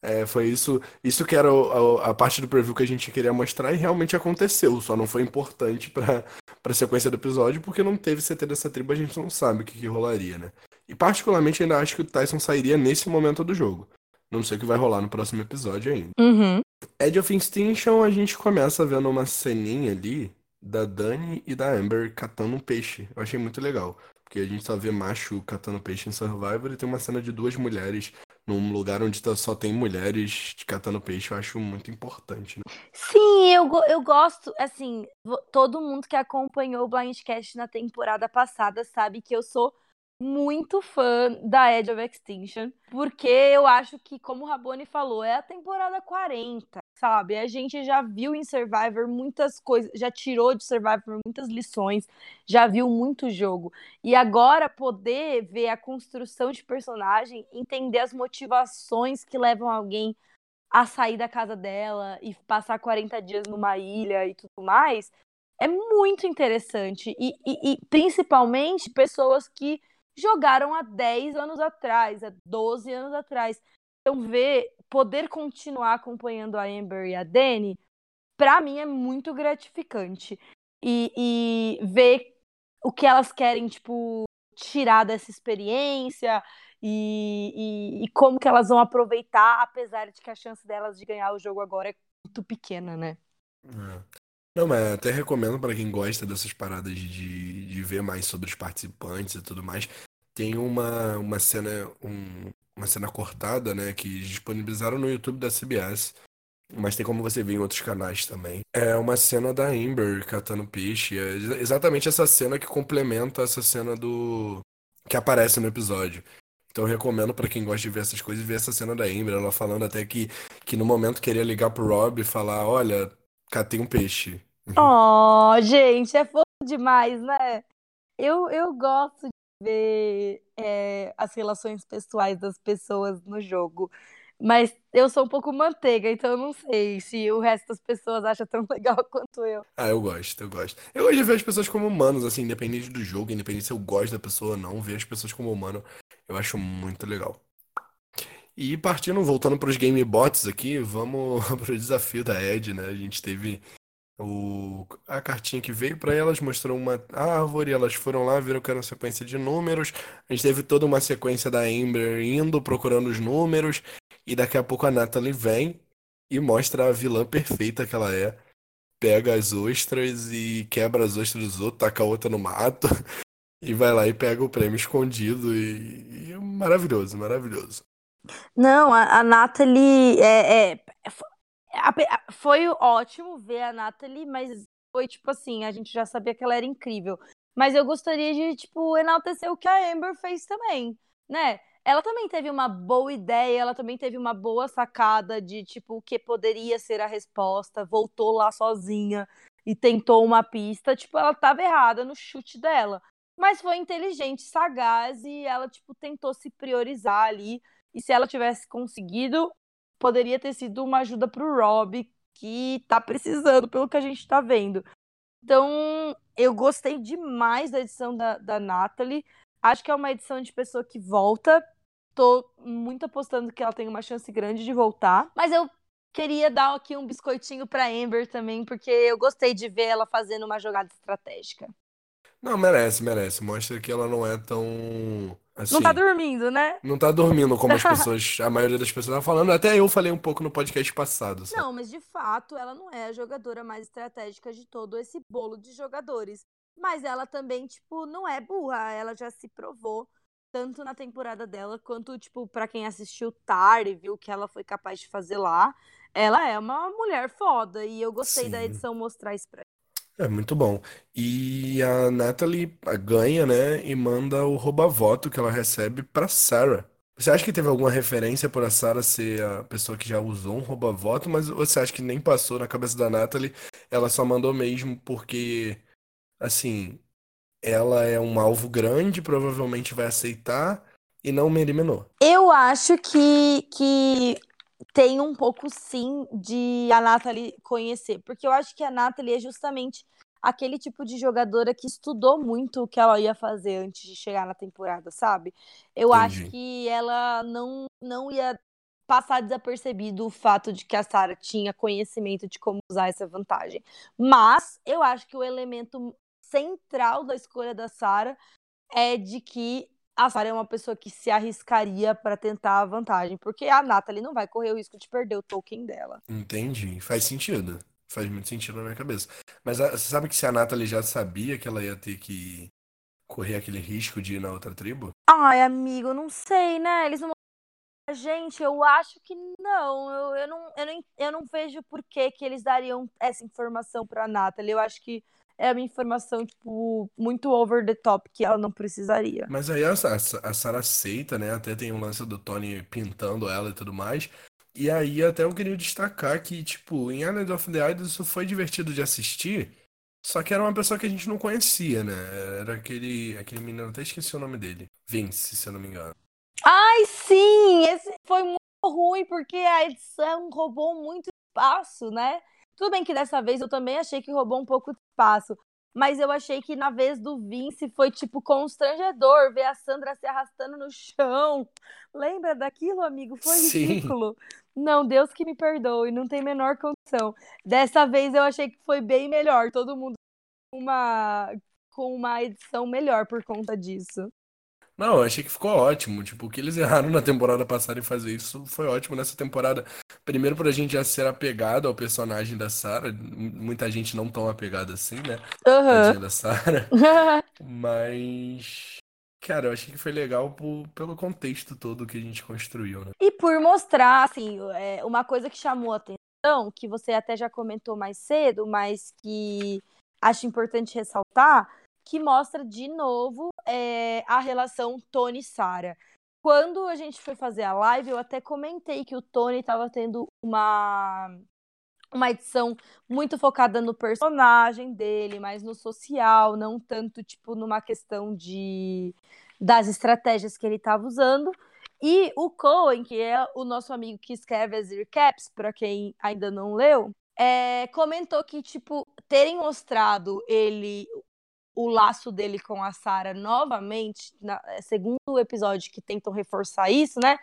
é, foi isso, isso que era o- a, a parte do preview que a gente queria mostrar e realmente aconteceu, só não foi importante pra, pra sequência do episódio, porque não teve CT dessa tribo, a gente não sabe o que, que rolaria, né? E particularmente ainda acho que o Tyson sairia nesse momento do jogo. Não sei o que vai rolar no próximo episódio ainda. Uhum. Edge of Extinction, a gente começa vendo uma ceninha ali da Dani e da Amber catando um peixe. Eu achei muito legal. Porque a gente só vê macho catando peixe em Survivor e tem uma cena de duas mulheres num lugar onde tá- só tem mulheres catando peixe. Eu acho muito importante. Né? Sim, eu, eu gosto, assim, todo mundo que acompanhou o Blindcast na temporada passada sabe que eu sou muito fã da Edge of Extinction, porque eu acho que, como o Rabone falou, é a temporada 40, sabe? A gente já viu em Survivor muitas coisas, já tirou de Survivor muitas lições, já viu muito jogo. E agora poder ver a construção de personagem, entender as motivações que levam alguém a sair da casa dela e passar 40 dias numa ilha e tudo mais, é muito interessante. E, e, e principalmente pessoas que jogaram há 10 anos atrás, há 12 anos atrás. Então, ver, poder continuar acompanhando a Amber e a Dani, para mim é muito gratificante. E, e ver o que elas querem, tipo, tirar dessa experiência e, e, e, como que elas vão aproveitar, apesar de que a chance delas de ganhar o jogo agora é muito pequena, né? É. Não, mas até recomendo para quem gosta dessas paradas de, de ver mais sobre os participantes e tudo mais. Tem uma, uma cena um, uma cena cortada, né, que disponibilizaram no YouTube da CBS, mas tem como você ver em outros canais também. É uma cena da Amber catando peixe, é exatamente essa cena que complementa essa cena do que aparece no episódio. Então recomendo para quem gosta de ver essas coisas ver essa cena da Amber, ela falando até que, que no momento queria ligar pro Rob e falar, olha, catei um peixe. Oh, gente, é fofo demais, né? Eu, eu gosto ver é, as relações pessoais das pessoas no jogo. Mas eu sou um pouco manteiga, então eu não sei se o resto das pessoas acha tão legal quanto eu. Ah, eu gosto, eu gosto. Eu de ver as pessoas como humanos, assim, independente do jogo, independente se eu gosto da pessoa ou não, ver as pessoas como humano, eu acho muito legal. E partindo, voltando para os game bots aqui, vamos para o desafio da Ed, né? A gente teve o, a cartinha que veio para elas, mostrou uma árvore, elas foram lá, viram que era uma sequência de números. A gente teve toda uma sequência da Amber indo, procurando os números, e daqui a pouco a Natalie vem e mostra a vilã perfeita que ela é. Pega as ostras e quebra as ostras dos outros, taca a outra no mato, e vai lá e pega o prêmio escondido. E, e maravilhoso, maravilhoso. Não, a, a Natalie é, é, foi ótimo ver a Natalie, mas foi tipo assim, a gente já sabia que ela era incrível. Mas eu gostaria de, tipo, enaltecer o que a Amber fez também, né? Ela também teve uma boa ideia, ela também teve uma boa sacada de, tipo, o que poderia ser a resposta, voltou lá sozinha e tentou uma pista. Tipo, ela tava errada no chute dela. Mas foi inteligente, sagaz e ela, tipo, tentou se priorizar ali. E se ela tivesse conseguido, poderia ter sido uma ajuda para o Rob, que tá precisando, pelo que a gente tá vendo. Então, eu gostei demais da edição da, da Natalie. Acho que é uma edição de pessoa que volta. Tô muito apostando que ela tem uma chance grande de voltar. Mas eu queria dar aqui um biscoitinho pra Amber também, porque eu gostei de ver ela fazendo uma jogada estratégica. Não, merece, merece. Mostra que ela não é tão. Assim, não tá dormindo, né? Não tá dormindo como as pessoas, a maioria das pessoas tá falando. Até eu falei um pouco no podcast passado. Sabe? Não, mas de fato ela não é a jogadora mais estratégica de todo esse bolo de jogadores. Mas ela também, tipo, não é burra. Ela já se provou tanto na temporada dela quanto, tipo, para quem assistiu tarde e viu o que ela foi capaz de fazer lá. Ela é uma mulher foda e eu gostei Sim. da edição mostrar isso pra é muito bom. E a Natalie ganha, né? E manda o rouba-voto que ela recebe pra Sarah. Você acha que teve alguma referência por a Sarah ser a pessoa que já usou um rouba-voto, mas você acha que nem passou na cabeça da Natalie? Ela só mandou mesmo porque, assim, ela é um alvo grande, provavelmente vai aceitar e não me eliminou. Eu acho que, que tem um pouco sim de a Nathalie conhecer, porque eu acho que a Nathalie é justamente aquele tipo de jogadora que estudou muito o que ela ia fazer antes de chegar na temporada, sabe? Eu Entendi. acho que ela não, não ia passar desapercebido o fato de que a Sarah tinha conhecimento de como usar essa vantagem. Mas eu acho que o elemento central da escolha da Sarah é de que a Sarah é uma pessoa que se arriscaria para tentar a vantagem, porque a Natalie não vai correr o risco de perder o token dela. Entendi. Faz sentido. Faz muito sentido na minha cabeça. Mas a, você sabe que se a Natalie já sabia que ela ia ter que correr aquele risco de ir na outra tribo? Ai, amigo, não sei, né? Eles não. Gente, eu acho que não. Eu, eu, não, eu, não, eu não vejo por que, que eles dariam essa informação pra Natalie. Eu acho que é uma informação, tipo, muito over the top que ela não precisaria. Mas aí a, a, a Sarah aceita, né? Até tem um lance do Tony pintando ela e tudo mais. E aí até eu queria destacar que, tipo, em Island of the Idols isso foi divertido de assistir, só que era uma pessoa que a gente não conhecia, né? Era aquele, aquele menino, até esqueci o nome dele. Vince, se eu não me engano. Ai, sim! Esse foi muito ruim, porque a edição roubou muito espaço, né? Tudo bem que dessa vez eu também achei que roubou um pouco de espaço. Mas eu achei que na vez do Vince foi, tipo, constrangedor ver a Sandra se arrastando no chão. Lembra daquilo, amigo? Foi Sim. ridículo. Não, Deus que me perdoe, não tem menor condição. Dessa vez eu achei que foi bem melhor. Todo mundo uma, com uma edição melhor por conta disso. Não, eu achei que ficou ótimo. Tipo, o que eles erraram na temporada passada em fazer isso foi ótimo nessa temporada. Primeiro, pra gente já ser apegado ao personagem da Sarah. Muita gente não tão apegada assim, né? Tadinha da Sarah. Mas. Cara, eu achei que foi legal por- pelo contexto todo que a gente construiu, né? E por mostrar, assim, é, uma coisa que chamou a atenção, que você até já comentou mais cedo, mas que acho importante ressaltar, que mostra de novo é, a relação Tony Sarah. Quando a gente foi fazer a live, eu até comentei que o Tony estava tendo uma, uma edição muito focada no personagem dele, mais no social, não tanto, tipo, numa questão de das estratégias que ele estava usando. E o Cohen, que é o nosso amigo que escreve as recaps, para quem ainda não leu, é, comentou que, tipo, terem mostrado ele, o laço dele com a Sarah novamente, na, segundo o episódio que tentam reforçar isso, né?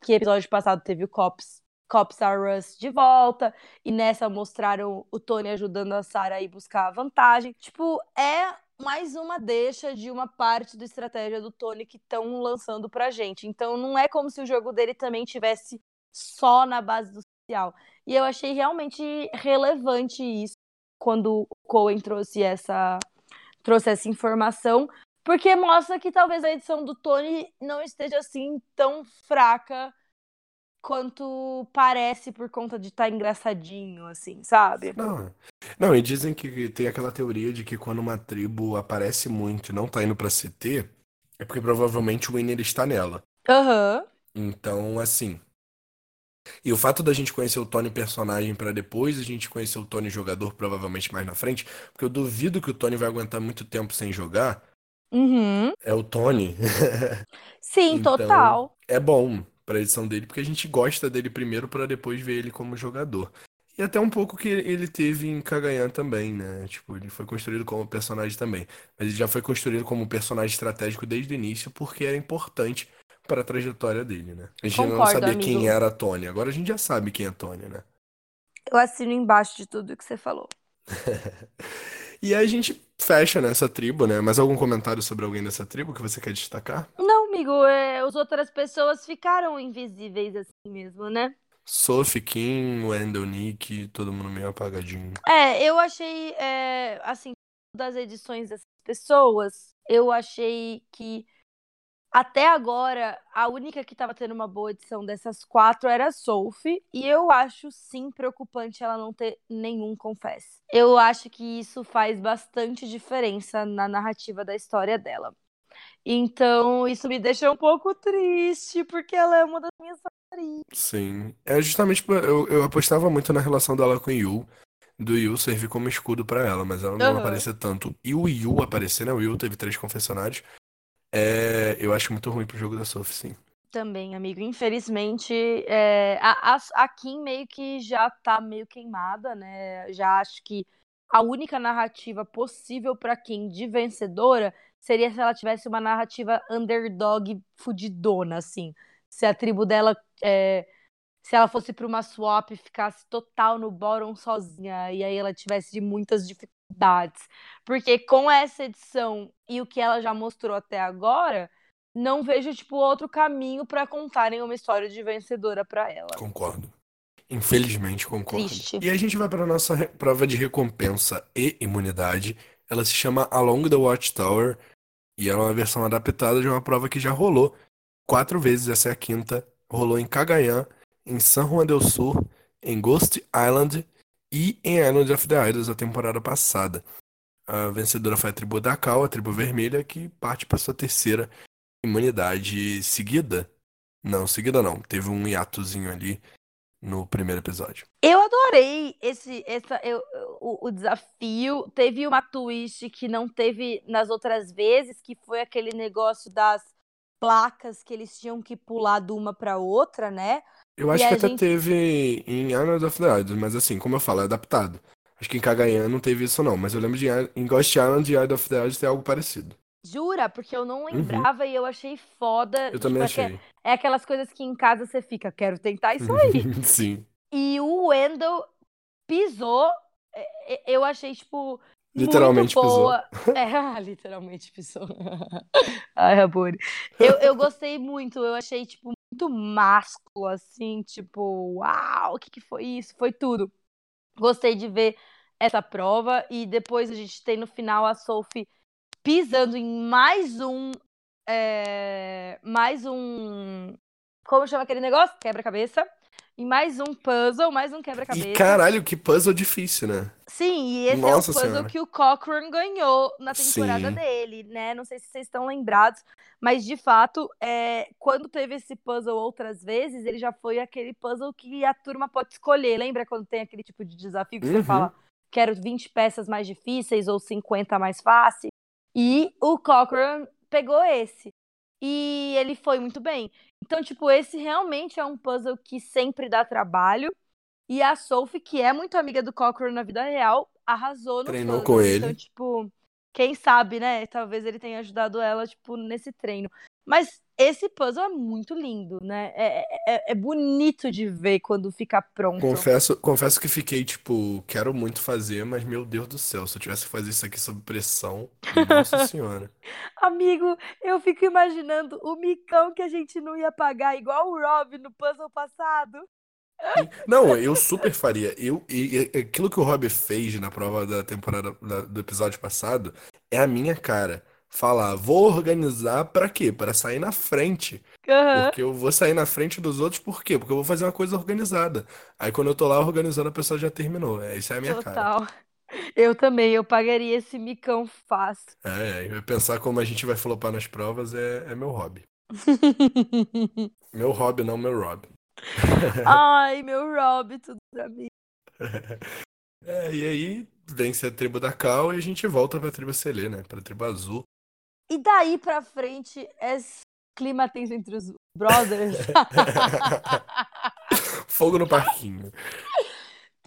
Que episódio passado teve o Cops, Cops Are Us de volta, e nessa mostraram o Tony ajudando a Sarah a buscar a vantagem. Tipo, é mais uma deixa de uma parte da estratégia do Tony que estão lançando pra gente. Então não é como se o jogo dele também tivesse só na base do social. E eu achei realmente relevante isso quando o Cohen trouxe essa trouxe essa informação, porque mostra que talvez a edição do Tony não esteja assim tão fraca quanto parece por conta de estar tá engraçadinho, assim, sabe? Não, não, e dizem que tem aquela teoria de que quando uma tribo aparece muito e não tá indo pra CT, é porque provavelmente o winner está nela. Aham. Uhum. Então, assim. E o fato da gente conhecer o Tony personagem para depois a gente conhecer o Tony jogador, provavelmente mais na frente, porque eu duvido que o Tony vai aguentar muito tempo sem jogar. Uhum. É o Tony. Sim, então, total. É bom pra edição dele, porque a gente gosta dele primeiro para depois ver ele como jogador. E até um pouco que ele teve em Kagayan também, né? Tipo, ele foi construído como personagem também. Mas ele já foi construído como personagem estratégico desde o início, porque era importante para a trajetória dele, né? A gente Concordo, não sabia amigo. quem era a Tony. Agora a gente já sabe quem é a Tony, né? Eu assino embaixo de tudo que você falou. e aí a gente fecha nessa tribo, né? Mais algum comentário sobre alguém dessa tribo que você quer destacar? Não, amigo, é, as outras pessoas ficaram invisíveis assim mesmo, né? Sophie, Kim, Wendell, Nick, todo mundo meio apagadinho. É, eu achei, é, assim, das edições dessas pessoas, eu achei que até agora a única que estava tendo uma boa edição dessas quatro era a Sophie, e eu acho sim preocupante ela não ter nenhum confesse. Eu acho que isso faz bastante diferença na narrativa da história dela. Então, isso me deixa um pouco triste, porque ela é uma das minhas favoritas. Sim. É justamente eu, eu apostava muito na relação dela com o Yu. Do Yu servir como escudo para ela, mas ela não Uhum. aparecer tanto. E o Yu aparecer, né? O Yu teve três confessionários. É, eu acho muito ruim pro jogo da Sophie, sim. Também, amigo. Infelizmente, é, a, a, a Kim meio que já tá meio queimada, né? Já acho que a única narrativa possível para Kim de vencedora seria se ela tivesse uma narrativa underdog fudidona, assim. Se a tribo dela. É, se ela fosse para uma swap e ficasse total no bottom sozinha, e aí ela tivesse muitas dificuldades. Porque com essa edição e o que ela já mostrou até agora, não vejo, tipo, outro caminho para contarem uma história de vencedora para ela. Concordo. Infelizmente, concordo. Triste. E a gente vai para a nossa prova de recompensa e imunidade. Ela se chama Along the Watchtower e ela é uma versão adaptada de uma prova que já rolou quatro vezes, essa é a quinta. Rolou em Cagayan, em San Juan del Sur, em Ghost Island e em Island of the Idols a temporada passada. A vencedora foi a tribo Dakal, a tribo vermelha, que parte para sua terceira imunidade seguida. Não, seguida não. Teve um hiatozinho ali no primeiro episódio. Eu adorei esse, essa, eu, o, o desafio. Teve uma twist que não teve nas outras vezes, que foi aquele negócio das placas que eles tinham que pular de uma para outra, né? Eu E acho a que até gente- teve em Island of the Idols, mas assim, como eu falo, é adaptado. Acho que em Cagayan não teve isso não, mas eu lembro de em Ghost Island e Island of the Idols ter algo parecido. Jura? Porque eu não lembrava e eu achei foda. Uhum. Eu tipo, também é que- achei. É aquelas coisas que em casa você fica, quero tentar isso aí. Sim. E o Wendell pisou. é, é, Eu achei, tipo. Literalmente muito boa. É, ah, literalmente pisou. Ai, Rabone. Eu, eu gostei muito. Eu achei, tipo, muito másculo, assim. Tipo, uau, o que, que foi isso? Foi tudo. Gostei de ver essa prova. E depois a gente tem no final a Sophie pisando em mais um. é, mais um. Como chama aquele negócio? Quebra-cabeça. E mais um puzzle, mais um quebra-cabeça. E caralho, que puzzle difícil, né? Sim, e esse Nossa é o puzzle Senhora. que o Cochrane ganhou na temporada Sim. dele, né? Não sei se vocês estão lembrados, mas de fato, é, quando teve esse puzzle outras vezes, ele já foi aquele puzzle que a turma pode escolher. Lembra quando tem aquele tipo de desafio que Uhum. você fala, quero 20 peças mais difíceis ou 50 mais fáceis? E o Cochrane pegou esse. E ele foi muito bem. Então, tipo, esse realmente é um puzzle que sempre dá trabalho. E a Sophie, que é muito amiga do Cochrane na vida real, arrasou no Treinou puzzle. com Então, ele. tipo, quem sabe, né? Talvez ele tenha ajudado ela, tipo, nesse treino. Mas esse puzzle é muito lindo, né? É, é, é bonito de ver quando fica pronto. Confesso, confesso que fiquei, tipo, quero muito fazer, mas meu Deus do céu, se eu tivesse que fazer isso aqui sob pressão, nossa senhora. Amigo, eu fico imaginando o micão que a gente não ia pagar, igual o Rob no puzzle passado. Não, eu super faria. Eu, e, e aquilo que o Rob fez na prova da temporada da- do episódio passado é a minha cara. Falar, vou organizar pra quê? Pra sair na frente. Aham. Porque eu vou sair na frente dos outros, por quê? Porque eu vou fazer uma coisa organizada. Aí quando eu tô lá organizando, a pessoa já terminou. É, isso é a minha cara. Total. Eu também, eu pagaria esse micão fácil. É, é, pensar como a gente vai flopar nas provas é, é meu hobby. Meu hobby, não meu Rob. Ai, meu Rob, tudo pra mim. É, e aí vence a tribo da Cal e a gente volta pra tribo Selê, né? Pra tribo azul. E daí pra frente, é clima tenso entre os brothers. Fogo no parquinho.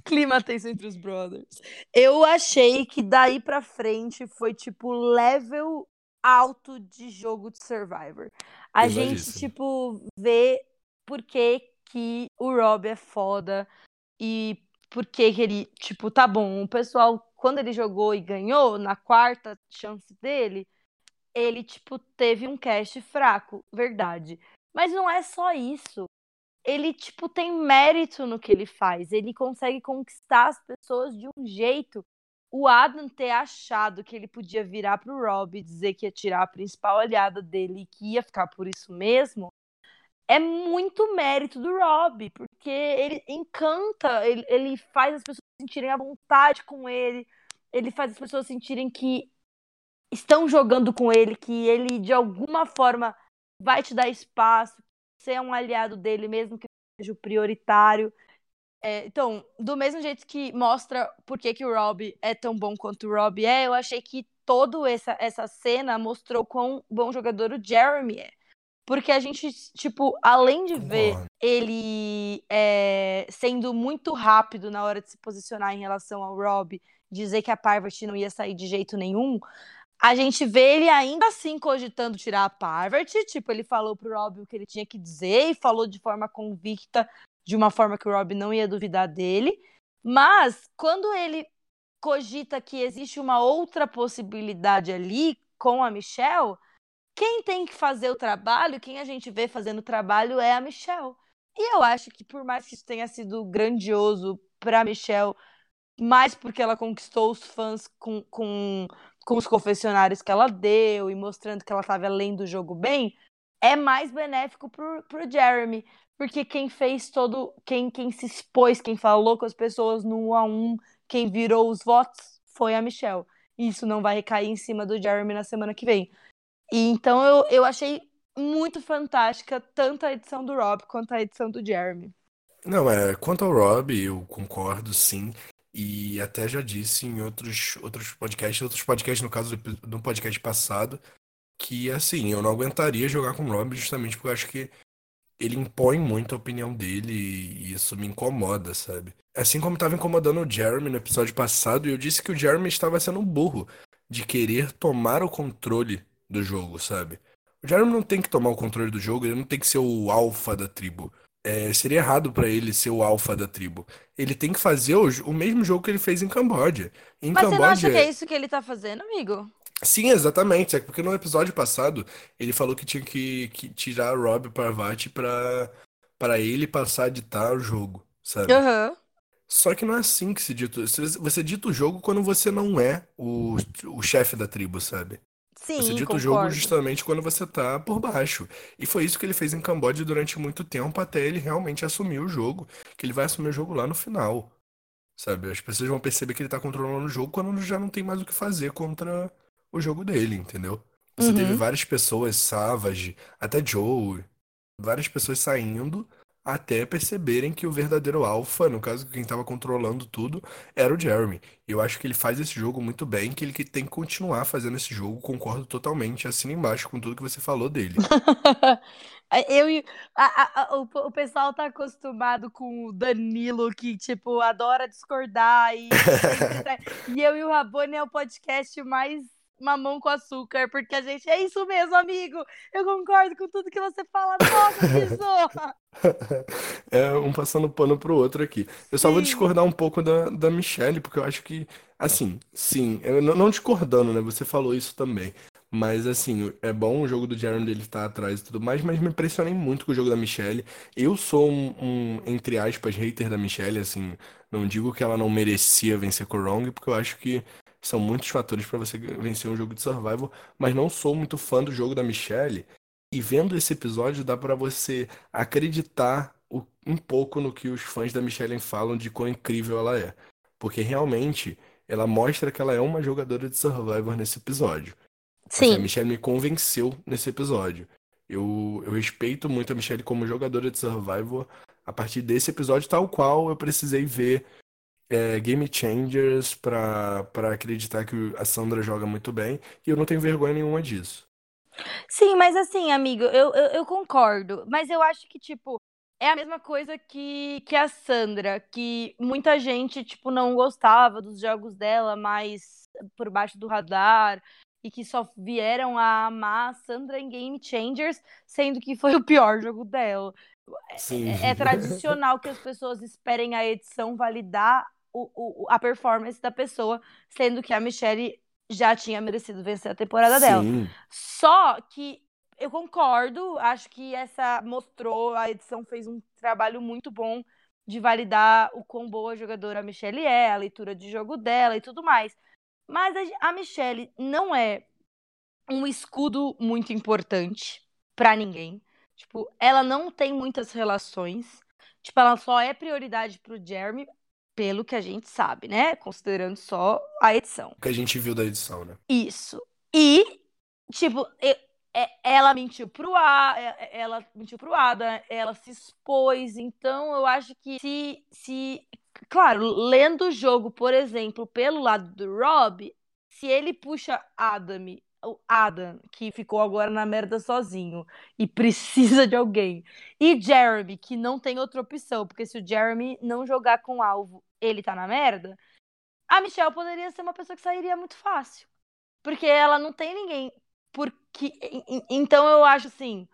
clima tenso entre os brothers. Eu achei que daí pra frente foi tipo level alto de jogo de Survivor. A gente, tipo, vê por que, que o Rob é foda e por que, que ele, tipo, tá bom, o pessoal, quando ele jogou e ganhou, na quarta chance dele, ele, tipo, teve um cast fraco, verdade. Mas não é só isso. Ele, tipo, tem mérito no que ele faz. Ele consegue conquistar as pessoas de um jeito. O Adam ter achado que ele podia virar pro Rob e dizer que ia tirar a principal aliada dele e que ia ficar por isso mesmo, é muito mérito do Rob, porque ele encanta, ele, ele faz as pessoas sentirem à vontade com ele, ele faz as pessoas sentirem que estão jogando com ele, que ele de alguma forma vai te dar espaço, você é um aliado dele, mesmo que seja o prioritário. É, então, do mesmo jeito que mostra por que, que o Rob é tão bom quanto o Rob é, eu achei que toda essa, essa cena mostrou quão bom jogador o Jeremy é. Porque a gente, tipo, além de ver ele é, sendo muito rápido na hora de se posicionar em relação ao Rob, dizer que a Parvati não ia sair de jeito nenhum, a gente vê ele ainda assim cogitando tirar a Parvati. Tipo, ele falou pro Rob o que ele tinha que dizer e falou de forma convicta, de uma forma que o Rob não ia duvidar dele. Mas, quando ele cogita que existe uma outra possibilidade ali com a Michelle, quem tem que fazer o trabalho, quem a gente vê fazendo o trabalho é a Michelle. E eu acho que por mais que isso tenha sido grandioso para Michelle, mais porque ela conquistou os fãs com, com, com os confessionários que ela deu e mostrando que ela estava além do jogo bem, é mais benéfico pro, pro Jeremy. Porque quem fez todo. Quem, quem se expôs, quem falou com as pessoas no um a um, quem virou os votos, foi a Michelle. Isso não vai recair em cima do Jeremy na semana que vem. E então eu, eu achei muito fantástica tanto a edição do Rob quanto a edição do Jeremy. Não, é, quanto ao Rob, eu concordo sim. E até já disse em outros, outros podcasts, outros podcasts, no caso do, do podcast passado, que assim, eu não aguentaria jogar com o Rob justamente porque eu acho que ele impõe muito a opinião dele e isso me incomoda, sabe? Assim como estava incomodando o Jeremy no episódio passado, eu disse que o Jeremy estava sendo burro de querer tomar o controle do jogo, sabe? O Jeremy não tem que tomar o controle do jogo, ele não tem que ser o alfa da tribo. É, seria errado para ele ser o alfa da tribo. Ele tem que fazer o, o, mesmo jogo que ele fez em Camboja. Em Mas Camboja, você não acha que é isso que ele tá fazendo, amigo? Sim, exatamente. É porque no episódio passado ele falou que tinha que, que tirar Rob Parvati pra, pra ele passar a ditar o jogo, sabe? Uhum. Só que não é assim que se dita. Você dita o jogo quando você não é o, o chefe da tribo, sabe? Sim, Você dita o jogo justamente quando você tá por baixo. E foi isso que ele fez em Camboja durante muito tempo, até ele realmente assumir o jogo. Que ele vai assumir o jogo lá no final. Sabe? As pessoas vão perceber que ele tá controlando o jogo quando já não tem mais o que fazer contra o jogo dele, entendeu? Você Uhum. teve várias pessoas, Savage, até Joe, várias pessoas saindo até perceberem que o verdadeiro alfa, no caso quem estava controlando tudo, era o Jeremy. E eu acho que ele faz esse jogo muito bem, que ele que tem que continuar fazendo esse jogo, concordo totalmente, assina embaixo com tudo que você falou dele. Eu e a- a- o, o pessoal tá acostumado com o Danilo, que, tipo, adora discordar e, e eu e o Rabone é o podcast mais mamão com açúcar, porque a gente é isso mesmo, amigo. Eu concordo com tudo que você fala. Nossa, Tizô! É um passando pano pro outro aqui. Eu só vou Sim. discordar um pouco da, da Michelle, porque eu acho que, assim, sim, eu não, não discordando, né? Você falou isso também. Mas, assim, é bom o jogo do dele estar atrás e tudo mais, mas me impressionei muito com o jogo da Michelle. Eu sou um, um, entre aspas, hater da Michelle, assim, não digo que ela não merecia vencer com o Wrong, porque eu acho que são muitos fatores para você vencer um jogo de survival, mas não sou muito fã do jogo da Michelle. E vendo esse episódio, dá pra você acreditar um pouco no que os fãs da Michelle falam de quão incrível ela é. Porque realmente ela mostra que ela é uma jogadora de Survivor nesse episódio. Assim, a Sim, Michelle me convenceu nesse episódio. Eu, eu respeito muito a Michelle como jogadora de Survivor a partir desse episódio, tal qual eu precisei ver é, Game Changers pra acreditar que a Sandra joga muito bem. E eu não tenho vergonha nenhuma disso. sim, mas assim, amigo, eu, eu, eu concordo. Mas eu acho que, tipo, é a mesma coisa que, que a Sandra, que muita gente, tipo, não gostava dos jogos dela, mais por baixo do radar, e que só vieram a amar a Sandra em Game Changers, sendo que foi o pior jogo dela. Sim. É, é tradicional que as pessoas esperem a edição validar o, o, a performance da pessoa, sendo que a Michelle já tinha merecido vencer a temporada dela. Sim. Só que eu concordo, acho que essa mostrou, a edição fez um trabalho muito bom de validar o quão boa jogadora a Michelle é, a leitura de jogo dela e tudo mais. Mas a, a Michelle não é um escudo muito importante pra ninguém. Tipo, ela não tem muitas relações. Tipo, ela só é prioridade pro Jeremy, pelo que a gente sabe, né? Considerando só a edição. O que a gente viu da edição, né? Isso. E, tipo, e- é- ela mentiu pro A, é- ela mentiu pro Ada, ela se expôs. Então, eu acho que se, se. Claro, lendo o jogo, por exemplo, pelo lado do Rob, se ele puxa Adam, o Adam, que ficou agora na merda sozinho e precisa de alguém, e Jeremy, que não tem outra opção, porque se o Jeremy não jogar com alvo, ele tá na merda, a Michelle poderia ser uma pessoa que sairia muito fácil. Porque ela não tem ninguém. Porque. en- en- Então eu acho assim.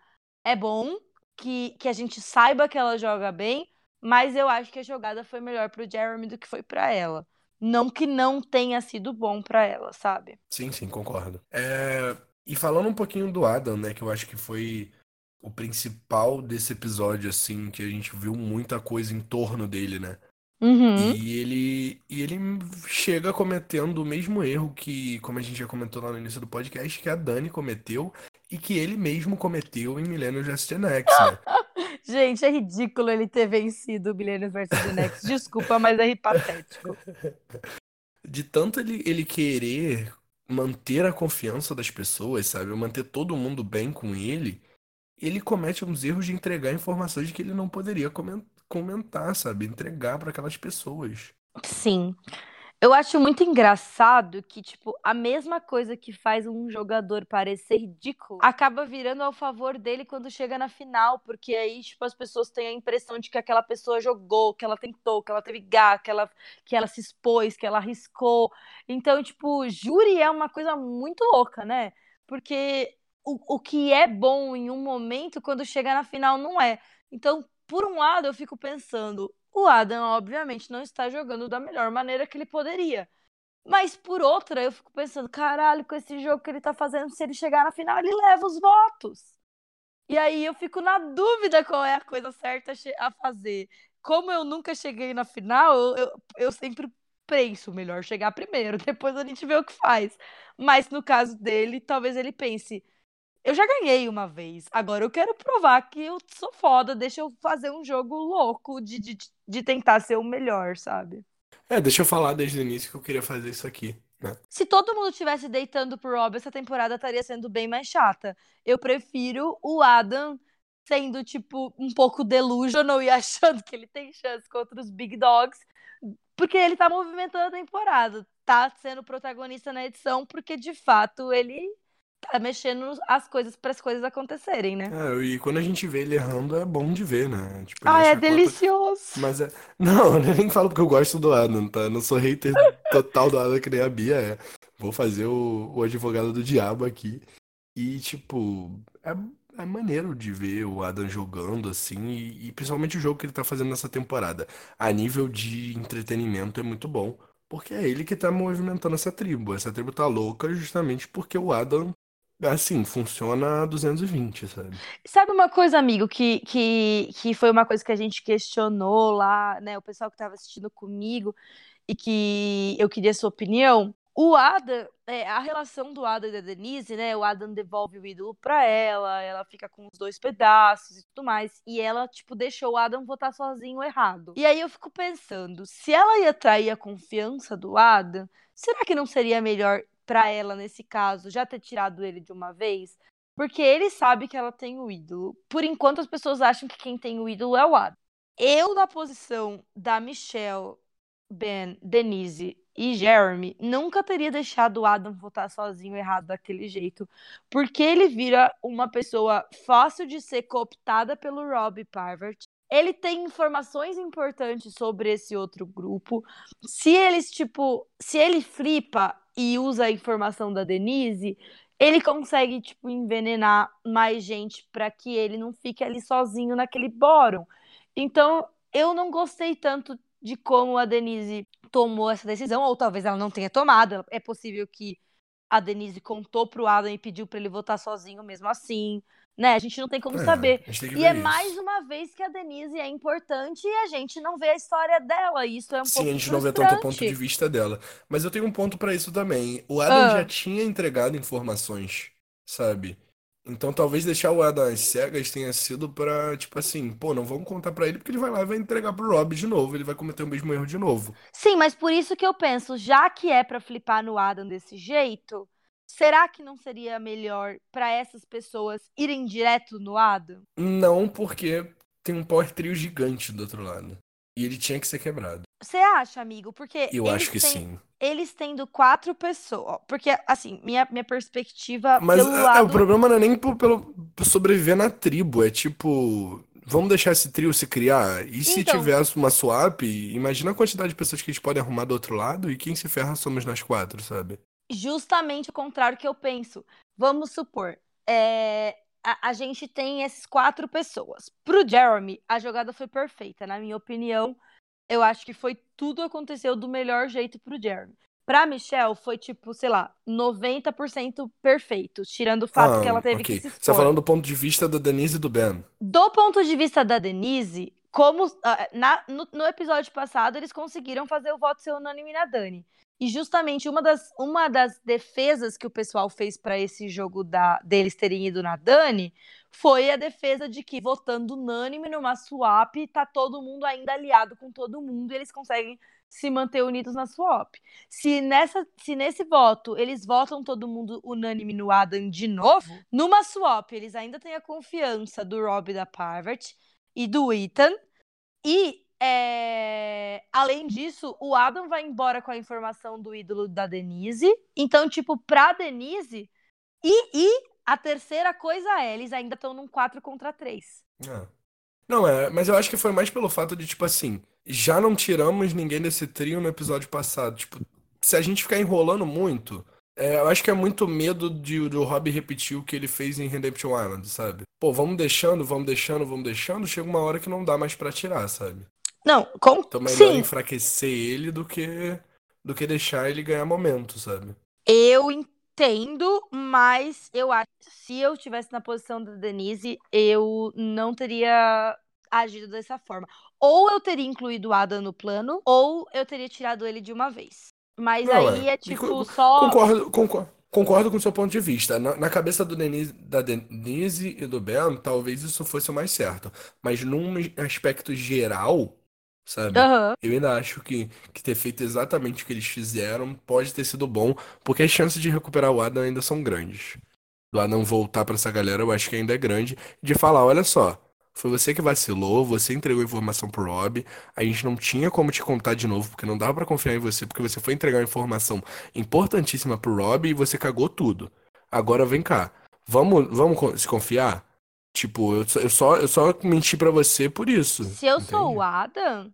É bom que, que a gente saiba que ela joga bem, mas eu acho que a jogada foi melhor pro Jeremy do que foi pra ela. Não que não tenha sido bom pra ela, sabe? Sim, sim, concordo. É, E falando um pouquinho do Adam, né, que eu acho que foi o principal desse episódio, assim, que a gente viu muita coisa em torno dele, né? Uhum. E ele, e ele chega cometendo o mesmo erro que, como a gente já comentou lá no início do podcast, que a Dani cometeu e que ele mesmo cometeu em Millennium. Gen X, né? Gente, é ridículo ele ter vencido o Millennium vs. Gen X. Desculpa, mas é patético. De tanto ele, ele querer manter a confiança das pessoas, sabe? Manter todo mundo bem com ele, ele comete uns erros de entregar informações que ele não poderia comentar, sabe? Entregar para aquelas pessoas. Sim. Eu acho muito engraçado que, tipo, a mesma coisa que faz um jogador parecer ridículo acaba virando ao favor dele quando chega na final, porque aí, tipo, as pessoas têm a impressão de que aquela pessoa jogou, que ela tentou, que ela teve gar, que ela, que ela se expôs, que ela arriscou. Então, tipo, júri é uma coisa muito louca, né? Porque o, o que é bom em um momento, quando chega na final, não é. Então, por um lado, eu fico pensando, o Adam, obviamente, não está jogando da melhor maneira que ele poderia. Mas por outra, eu fico pensando, caralho, com esse jogo que ele tá fazendo, se ele chegar na final, ele leva os votos. E aí eu fico na dúvida qual é a coisa certa a fazer. Como eu nunca cheguei na final, eu, eu sempre penso melhor chegar primeiro, depois a gente vê o que faz. Mas no caso dele, talvez ele pense, eu já ganhei uma vez. Agora eu quero provar que eu sou foda. Deixa eu fazer um jogo louco de, de, de tentar ser o melhor, sabe? É, deixa eu falar desde o início que eu queria fazer isso aqui. Né? Se todo mundo tivesse deitando pro Rob, essa temporada estaria sendo bem mais chata. Eu prefiro o Adam sendo, tipo, um pouco delusional e achando que ele tem chance contra os Big Dogs, porque ele tá movimentando a temporada. Tá sendo protagonista na edição, porque de fato ele tá mexendo as coisas para as coisas acontecerem, né? É, e quando a gente vê ele errando, é bom de ver, né? Tipo, ah, é delicioso. Mas é. Não, eu nem falo porque eu gosto do Adam, tá? Eu não sou hater total do Adam que nem a Bia é. Vou fazer o, o advogado do diabo aqui. E, tipo, é, é maneiro de ver o Adam jogando, assim, e, e principalmente o jogo que ele tá fazendo nessa temporada. A nível de entretenimento é muito bom. Porque é ele que tá movimentando essa tribo. Essa tribo tá louca justamente porque o Adam Assim, funciona a 220, sabe? Sabe uma coisa, amigo, que, que, que foi uma coisa que a gente questionou lá, né? O pessoal que estava assistindo comigo e que eu queria sua opinião. O Adam, é, a relação do Adam e da Denise, né? O Adam devolve o ídolo pra ela, ela fica com os dois pedaços e tudo mais. E ela, tipo, deixou o Adam votar sozinho errado. E aí eu fico pensando, se ela ia trair a confiança do Adam, será que não seria melhor para ela nesse caso já ter tirado ele de uma vez, porque ele sabe que ela tem o ídolo. Por enquanto as pessoas acham que quem tem o ídolo é o Adam. Eu na posição da Michelle, Ben, Denise e Jeremy nunca teria deixado o Adam votar sozinho errado daquele jeito, porque ele vira uma pessoa fácil de ser cooptada pelo Rob Parvert. Ele tem informações importantes sobre esse outro grupo. Se eles, tipo, se ele flipa, e usa a informação da Denise, ele consegue, tipo, envenenar mais gente para que ele não fique ali sozinho naquele bórum. Então, eu não gostei tanto de como a Denise tomou essa decisão, ou talvez ela não tenha tomado. É possível que a Denise contou pro Adam e pediu para ele votar sozinho mesmo assim né? A gente não tem como é, saber. e é isso. mais uma vez que a Denise é importante e a gente não vê a história dela. E isso é um Sim, pouco a gente não vê tanto o ponto de vista dela. Mas eu tenho um ponto para isso também. O Adam ah. já tinha entregado informações, sabe? Então talvez deixar o Adam às cegas tenha sido pra, tipo assim, pô, não vamos contar para ele porque ele vai lá e vai entregar pro Rob de novo, ele vai cometer o mesmo erro de novo. Sim, mas por isso que eu penso, já que é para flipar no Adam desse jeito, Será que não seria melhor para essas pessoas irem direto no Adam? Não, porque tem um power trio gigante do outro lado. E ele tinha que ser quebrado. Você acha, amigo? Porque. Eu acho que têm, sim. Eles tendo quatro pessoas. Porque, assim, minha, minha perspectiva. Mas pelo é, lado... o problema não é nem por, pelo, sobreviver na tribo. É tipo. Vamos deixar esse trio se criar? E se então, tivesse uma swap, imagina a quantidade de pessoas que a gente pode arrumar do outro lado e quem se ferra somos nós quatro, sabe? Justamente o contrário que eu penso. Vamos supor, é, a, a, gente tem esses quatro pessoas. Pro Jeremy, a jogada foi perfeita, na minha opinião. Eu acho que foi tudo aconteceu do melhor jeito pro Jeremy. Pra Michelle foi tipo, sei lá, 90% perfeito, tirando o fato Ah, que ela teve ok. que se Você tá falando do ponto de vista da Denise e do Ben. Do ponto de vista da Denise, como ah, na- no, no episódio passado eles conseguiram fazer o voto ser unânime na Dani. E justamente uma das, uma das defesas que o pessoal fez pra esse jogo da, deles terem ido na Dani foi a defesa de que votando unânime numa swap, tá todo mundo ainda aliado com todo mundo e eles conseguem se manter unidos na swap. Se, nessa, se nesse voto eles votam todo mundo unânime no Adam de novo, numa swap eles ainda têm a confiança do Rob da Parvati e do Ethan. E, é, além disso, o Adam vai embora com a informação do ídolo da Denise. Então, tipo, pra Denise. E, e a terceira coisa é: eles ainda estão num 4 contra 3. É. Não, é, mas eu acho que foi mais pelo fato de, tipo assim, já não tiramos ninguém desse trio no episódio passado. Tipo, se a gente ficar enrolando muito, é, eu acho que é muito medo de, do Rob repetir o que ele fez em Redemption Island, sabe? Pô, vamos deixando, vamos deixando, vamos deixando, chega uma hora que não dá mais pra tirar, sabe? Não, com... Então melhor sim, enfraquecer ele do que do que deixar ele ganhar momento, sabe? eu entendo, mas eu acho que se eu estivesse na posição da Denise, eu não teria agido dessa forma. Ou eu teria incluído o Adam no plano, ou eu teria tirado ele de uma vez. Mas Não, aí é. é tipo só. Concordo, concordo, concordo com o seu ponto de vista. Na, na cabeça do Denise, da Denise e do Ben, talvez isso fosse o mais certo. Mas num aspecto geral, sabe? Aham. Eu ainda acho que, que ter feito exatamente o que eles fizeram pode ter sido bom, porque as chances de recuperar o Adam ainda são grandes. Do Adam voltar pra essa galera, eu acho que ainda é grande. De falar, olha só, foi você que vacilou, você entregou informação pro Rob, a gente não tinha como te contar de novo, porque não dava pra confiar em você, porque você foi entregar uma informação importantíssima pro Rob e você cagou tudo. Agora vem cá, vamos, vamos se confiar? Tipo, eu só, eu só, eu só menti pra você por isso, Se eu sou entende? o Adam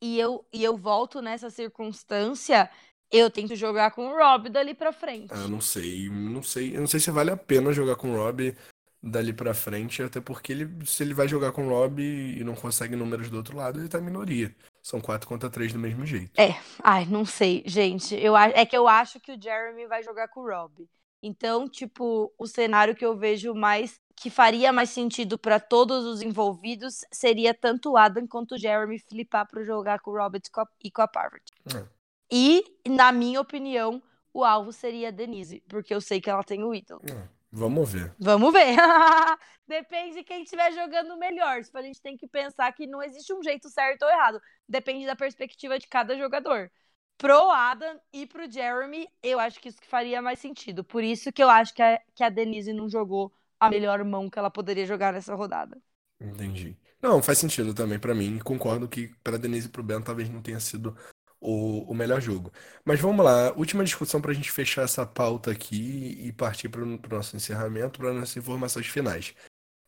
e eu, e eu volto nessa circunstância, eu tento jogar com o Rob dali pra frente. Ah, não sei, não sei, eu não sei se vale a pena jogar com o Rob dali pra frente, até porque ele, se ele vai jogar com o Rob e não consegue números do outro lado, ele tá em minoria. São 4 contra 3 do mesmo jeito. É, ai, não sei, gente. Eu, a- é que eu acho que o Jeremy vai jogar com o Rob. Então, tipo, o cenário que eu vejo mais que faria mais sentido pra todos os envolvidos seria tanto o Adam quanto o Jeremy flipar pra jogar com o Robert e com a- e com a Parvati. É. E, na minha opinião, o alvo seria a Denise, porque eu sei que ela tem o ídolo. É, vamos ver. Vamos ver. Depende de quem estiver jogando melhor. Tipo, a gente tem que pensar que não existe um jeito certo ou errado. Depende da perspectiva de cada jogador. Pro Adam e pro Jeremy, eu acho que isso que faria mais sentido. Por isso que eu acho que a, que a Denise não jogou a melhor mão que ela poderia jogar nessa rodada. Entendi. Não, faz sentido também pra mim. Concordo que pra Denise e pro Ben talvez não tenha sido o, o melhor jogo. Mas vamos lá, última discussão pra gente fechar essa pauta aqui e partir pro, pro nosso encerramento, para nossas informações finais.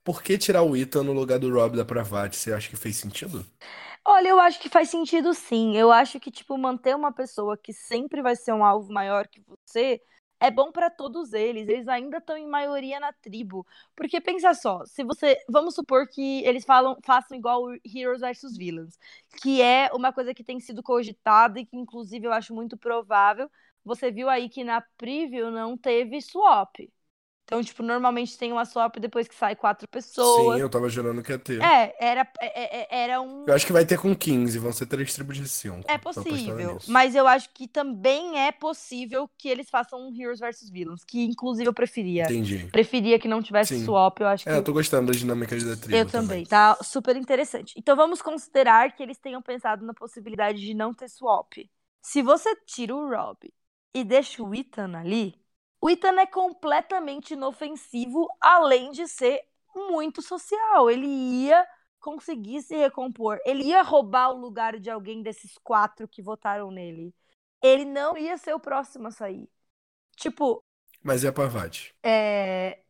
Por que tirar o Ethan no lugar do Rob da Pravati? Você acha que fez sentido? Olha, eu acho que faz sentido sim. Eu acho que, tipo, manter uma pessoa que sempre vai ser um alvo maior que você é bom pra todos eles. Eles ainda estão em maioria na tribo. Porque pensa só, se você. Vamos supor que eles falam, façam igual Heroes vs Villains, que é uma coisa que tem sido cogitada e que, inclusive, eu acho muito provável. Você viu aí que na preview não teve swap. Então, tipo, normalmente tem uma swap depois que sai quatro pessoas. Sim, eu tava jurando que ia ter. É, era, é- é- era um. Eu acho que vai ter com 15, vão ser três tribos de 5. É possível, mas eu acho que também é possível que eles façam um Heroes vs Villains, que inclusive eu preferia. Entendi. Preferia que não tivesse Sim. swap, eu acho que É, eu tô gostando das dinâmicas da tribo eu também, tá super interessante. Então vamos considerar que eles tenham pensado na possibilidade de não ter swap. Se você tira o Rob e deixa o Ethan ali, o Ethan é completamente inofensivo, além de ser muito social. Ele ia conseguir se recompor. Ele ia roubar o lugar de alguém desses quatro que votaram nele. Ele não ia ser o próximo a sair. Tipo, Mas é a Parvati. é,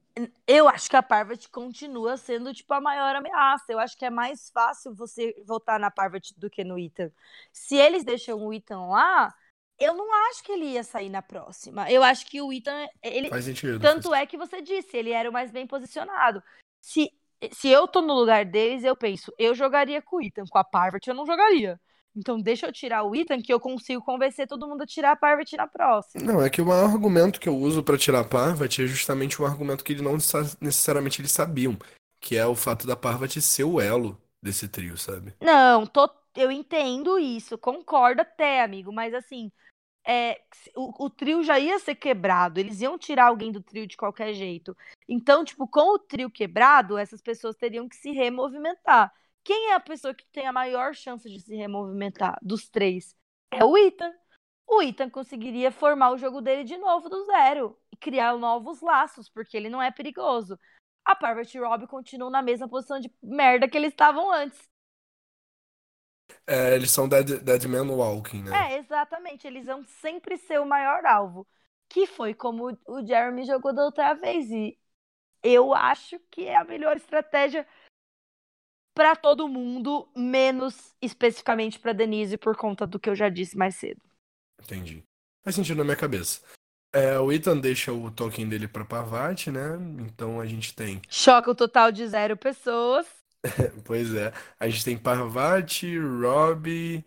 eu acho que a Parvati continua sendo tipo a maior ameaça. Eu acho que é mais fácil você votar na Parvati do que no Ethan. Se eles deixam o Ethan lá, eu não acho que ele ia sair na próxima. Eu acho que o Ethan, ele Faz sentido. tanto é que você disse, ele era o mais bem posicionado. Se se eu tô no lugar deles, eu penso, eu jogaria com o Ethan, com a Parvati eu não jogaria. Então deixa eu tirar o Ethan que eu consigo convencer todo mundo a tirar a Parvati na próxima. Não, é que o maior argumento que eu uso pra tirar a Parvati é justamente um argumento que eles não sa- necessariamente eles sabiam, que é o fato da Parvati ser o elo desse trio, sabe? Não, tô, eu entendo isso, concordo até, amigo, mas assim, é, o, o trio já ia ser quebrado, eles iam tirar alguém do trio de qualquer jeito. Então, tipo, com o trio quebrado, essas pessoas teriam que se removimentar. Quem é a pessoa que tem a maior chance de se removimentar dos três? É o Ethan. O Ethan conseguiria formar o jogo dele de novo do zero e criar novos laços, porque ele não é perigoso. A Parvati e Rob continuam na mesma posição de merda que eles estavam antes. É, eles são Dead, Dead Man Walking, né? É, exatamente. Eles vão sempre ser o maior alvo. Que foi como o Jeremy jogou da outra vez. E eu acho que é a melhor estratégia para todo mundo, menos especificamente para Denise, por conta do que eu já disse mais cedo. Entendi. Faz sentido na minha cabeça. É, o Ethan deixa o token dele pra Parvati, né? Então a gente tem. Choca o total de zero pessoas. Pois é. A gente tem Parvati, Rob,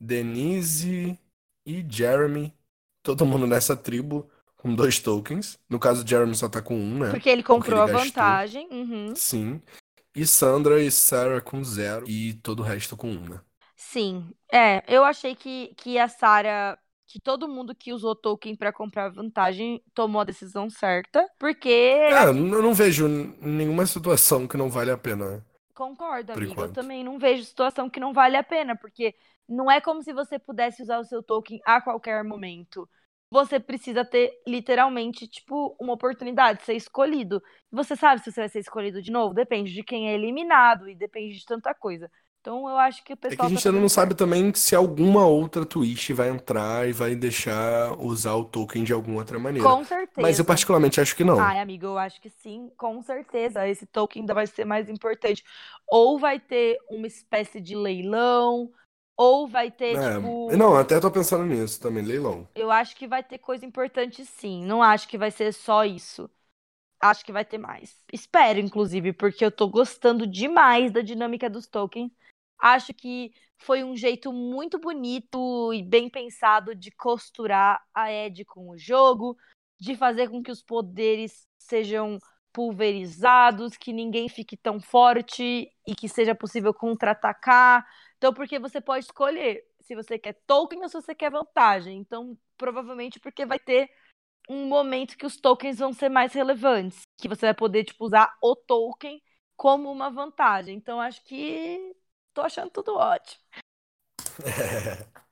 Denise e Jeremy. Todo mundo nessa tribo com dois tokens. No caso, Jeremy só tá com um, né? Porque ele comprou ele a vantagem. Uhum. Sim. E Sandra e Sarah com zero. E todo o resto com um, né? Sim. É, eu achei que, que a Sarah. Que todo mundo que usou token para comprar vantagem tomou a decisão certa. Porque. É, eu não vejo nenhuma situação que não vale a pena. Concordo, Por amiga. Eu enquanto. também não vejo situação que não vale a pena, porque não é como se você pudesse usar o seu token a qualquer momento. Você precisa ter, literalmente, tipo, uma oportunidade de ser escolhido. Você sabe se você vai ser escolhido de novo? Depende de quem é eliminado e depende de tanta coisa. Então eu acho que o É que pessoal a tá gente ainda fazendo não certo. sabe também se alguma outra Twitch vai entrar e vai deixar usar o token de alguma outra maneira. Com certeza. Mas eu particularmente acho que não. Ai, amigo, eu acho que sim, com certeza. Esse token ainda vai ser mais importante. Ou vai ter uma espécie de leilão, ou vai ter, É, tipo. Não, até tô pensando nisso também, leilão. Eu acho que vai ter coisa importante sim. Não acho que vai ser só isso. Acho que vai ter mais. Espero, inclusive, porque eu tô gostando demais da dinâmica dos tokens. Acho que foi um jeito muito bonito e bem pensado de costurar a Ed com o jogo, de fazer com que os poderes sejam pulverizados, que ninguém fique tão forte e que seja possível contra-atacar. Então, porque você pode escolher se você quer token ou se você quer vantagem. Então, provavelmente porque vai ter um momento que os tokens vão ser mais relevantes, que você vai poder tipo usar o token como uma vantagem. Então, acho que tô achando tudo ótimo.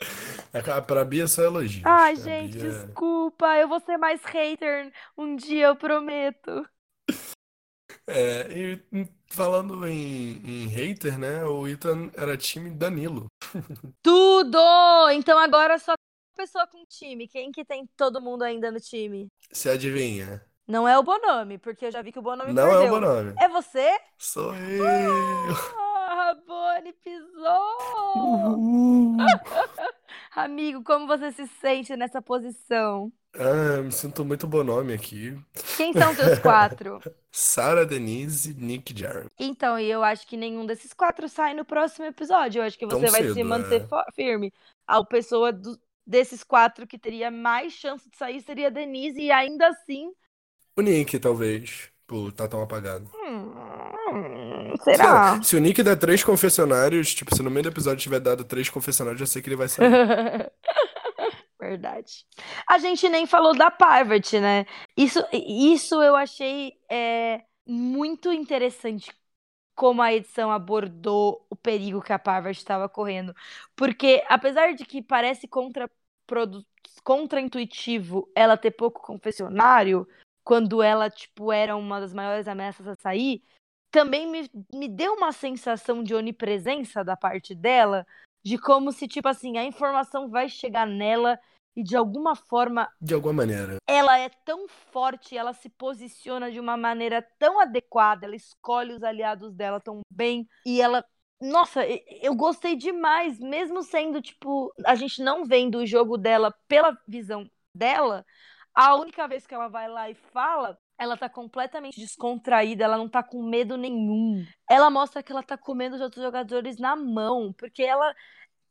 É, pra Bia só elogios. Ai, gente, Bia- desculpa, eu vou ser mais hater um dia, eu prometo. É, e falando em, em hater, né? O Ethan era time Danilo. Tudo! Então agora só tem uma pessoa com time. Quem que tem todo mundo ainda no time? Você adivinha? Não é o Bonome, porque eu já vi que o Bonome Não é perdeu. o Bonome. É você? Sou eu. Ah, Boni pisou! Uhul. Amigo, como você se sente nessa posição? Ah, me sinto muito Bonome aqui. Quem são seus quatro? Sarah, Denise, Nick, Jeremy. Então, e eu acho que nenhum desses quatro sai no próximo episódio. Eu acho que Tão você vai cedo, se manter é. firme. A pessoa do- desses quatro que teria mais chance de sair seria a Denise, e ainda assim. O Nick, talvez. Por tá tão apagado. hum, será? lá, se o Nick der três confessionários, tipo, se no meio do episódio tiver dado três confessionários, eu sei que ele vai sair. Verdade. A gente nem falou da Parvati, né? Isso, isso eu achei é, muito interessante como a edição abordou o perigo que a Parvati estava correndo. Porque, apesar de que parece contra contra-intuitivo ela ter pouco confessionário, quando ela, tipo, era uma das maiores ameaças a sair, também me, me deu uma sensação de onipresença da parte dela, de como se, tipo assim, a informação vai chegar nela e de alguma forma De alguma maneira. ela é tão forte, ela se posiciona de uma maneira tão adequada, ela escolhe os aliados dela tão bem e ela nossa, eu gostei demais, mesmo sendo tipo, a gente não vendo o jogo dela pela visão dela, a única vez que ela vai lá e fala, ela tá completamente descontraída, ela não tá com medo nenhum. Ela mostra que ela tá comendo os outros jogadores na mão, porque ela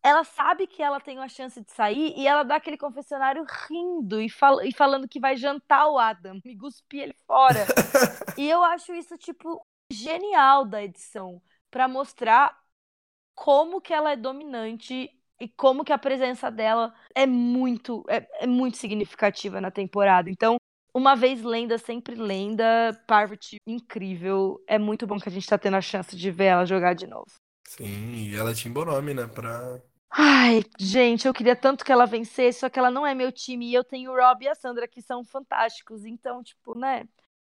ela sabe que ela tem uma chance de sair e ela dá aquele confessionário rindo e, fal e falando que vai jantar o Adam e cuspir ele fora. e eu acho isso, tipo, genial da edição para mostrar como que ela é dominante e como que a presença dela é muito é, é, muito significativa na temporada. Então, uma vez lenda, sempre lenda, Parvati incrível. É muito bom que a gente tá tendo a chance de ver ela jogar de novo. Sim, e ela tinha bom nome, né, pra... Ai, gente, eu queria tanto que ela vencesse, só que ela não é meu time e eu tenho o Rob e a Sandra que são fantásticos. Então, tipo, né,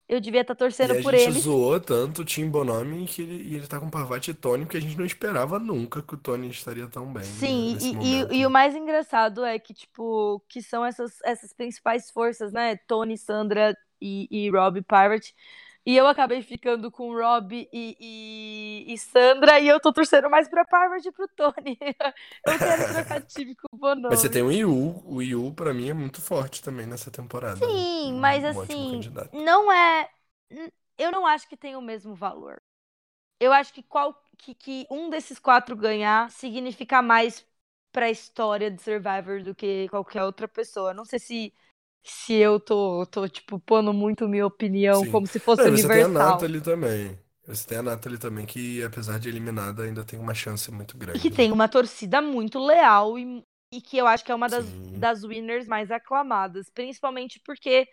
eu devia estar tá torcendo e por ele. A gente zoou tanto o Tim Bonomi que ele, e ele tá com Parvati e Tony, porque a gente não esperava nunca que o Tony estaria tão bem. Sim, né, e, e, e, o mais engraçado é que, tipo, que são essas, essas principais forças, né? Tony, Sandra e, e Rob Parvati. E eu acabei ficando com Rob e, e, e, Sandra, e eu tô torcendo mais pra Parvati e pro Tony. eu quero trocar time com o Bonomi. Mas você tem o Yu. O Yu, pra mim, é muito forte também nessa temporada. Sim, né? mas um assim, não é. Eu não acho que tem o mesmo valor. Eu acho que, qual, que, que um desses quatro ganhar significa mais pra história de Survivor do que qualquer outra pessoa. Não sei se se eu tô, tô tipo, pondo muito minha opinião Sim. como se fosse Não, universal. Você tem a Nathalie também. Você tem a Nathalie também, que apesar de eliminada, ainda tem uma chance muito grande. E que tem uma torcida muito leal e, e que eu acho que é uma das, das winners mais aclamadas. Principalmente porque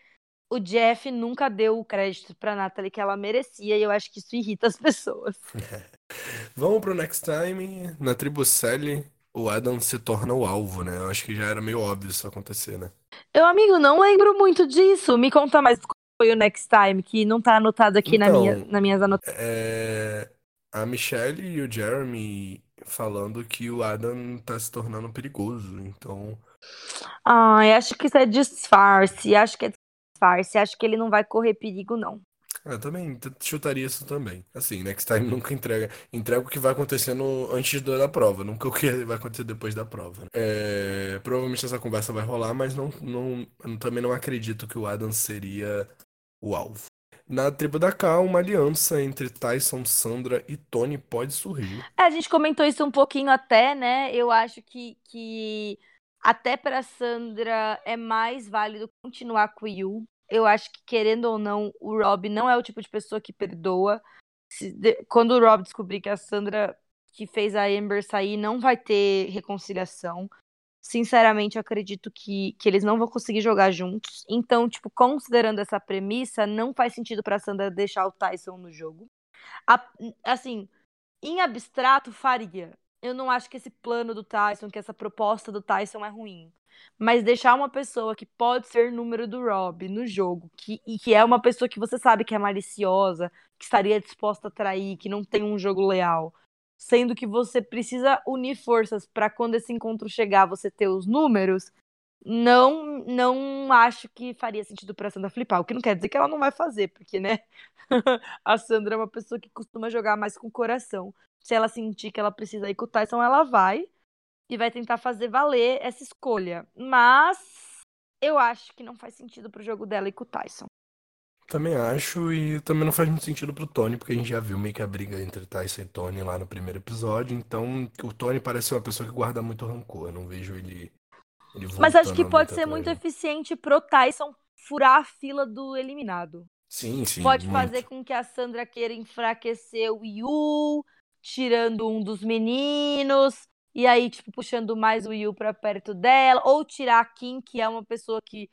o Jeff nunca deu o crédito pra Nathalie que ela merecia, e eu acho que isso irrita as pessoas. Vamos pro next time. Na tribo Sally, o Adam se torna o alvo, né? Eu acho que já era meio óbvio isso acontecer, né? Eu, amigo, não lembro muito disso. Me conta mais como foi o Next Time, que não tá anotado aqui na minha, Então, nas minhas anotações. é, a Michelle e o Jeremy falando que o Adam tá se tornando perigoso. Então, Ai, acho que isso é disfarce. Acho que é disfarce. Acho que ele não vai correr perigo, não. Eu também chutaria isso também. Assim, Next Time nunca entrega. Entrega o que vai acontecendo antes da prova, nunca o que vai acontecer depois da prova. né? É, provavelmente essa conversa vai rolar, mas não, não, eu também não acredito que o Adam seria o alvo. Na tribo da K, uma aliança entre Tyson, Sandra e Tony pode surgir. É, a gente comentou isso um pouquinho até, né? Eu acho que, que até para Sandra é mais válido continuar com o Yu eu acho que, querendo ou não, o Rob não é o tipo de pessoa que perdoa. Quando o Rob descobrir que a Sandra que fez a Amber sair não vai ter reconciliação. Sinceramente, eu acredito que, que eles não vão conseguir jogar juntos. Então, tipo, considerando essa premissa, não faz sentido pra Sandra deixar o Tyson no jogo. A, assim, em abstrato, faria. Eu não acho que esse plano do Tyson, que essa proposta do Tyson é ruim. Mas deixar uma pessoa que pode ser número do Rob no jogo, que, e que é uma pessoa que você sabe que é maliciosa, que estaria disposta a trair, que não tem um jogo leal, sendo que você precisa unir forças para quando esse encontro chegar você ter os números, não não acho que faria sentido para Sandra flipar. O que não quer dizer que ela não vai fazer, porque né? a Sandra é uma pessoa que costuma jogar mais com o coração. Se ela sentir que ela precisa ir com o Tyson, ela vai e vai tentar fazer valer essa escolha. Mas eu acho que não faz sentido pro jogo dela e com o Tyson. Também acho, e também não faz muito sentido pro Tony, porque a gente já viu meio que a briga entre Tyson e Tony lá no primeiro episódio. Então, o Tony parece ser uma pessoa que guarda muito rancor. Eu não vejo ele. ele Mas acho que pode ser muito eficiente pro Tyson furar a fila do eliminado. Sim, sim. Pode muito. fazer com que a Sandra queira enfraquecer o Yu, tirando um dos meninos e aí, tipo, puxando mais o Will pra perto dela, ou tirar a Kim, que é uma pessoa que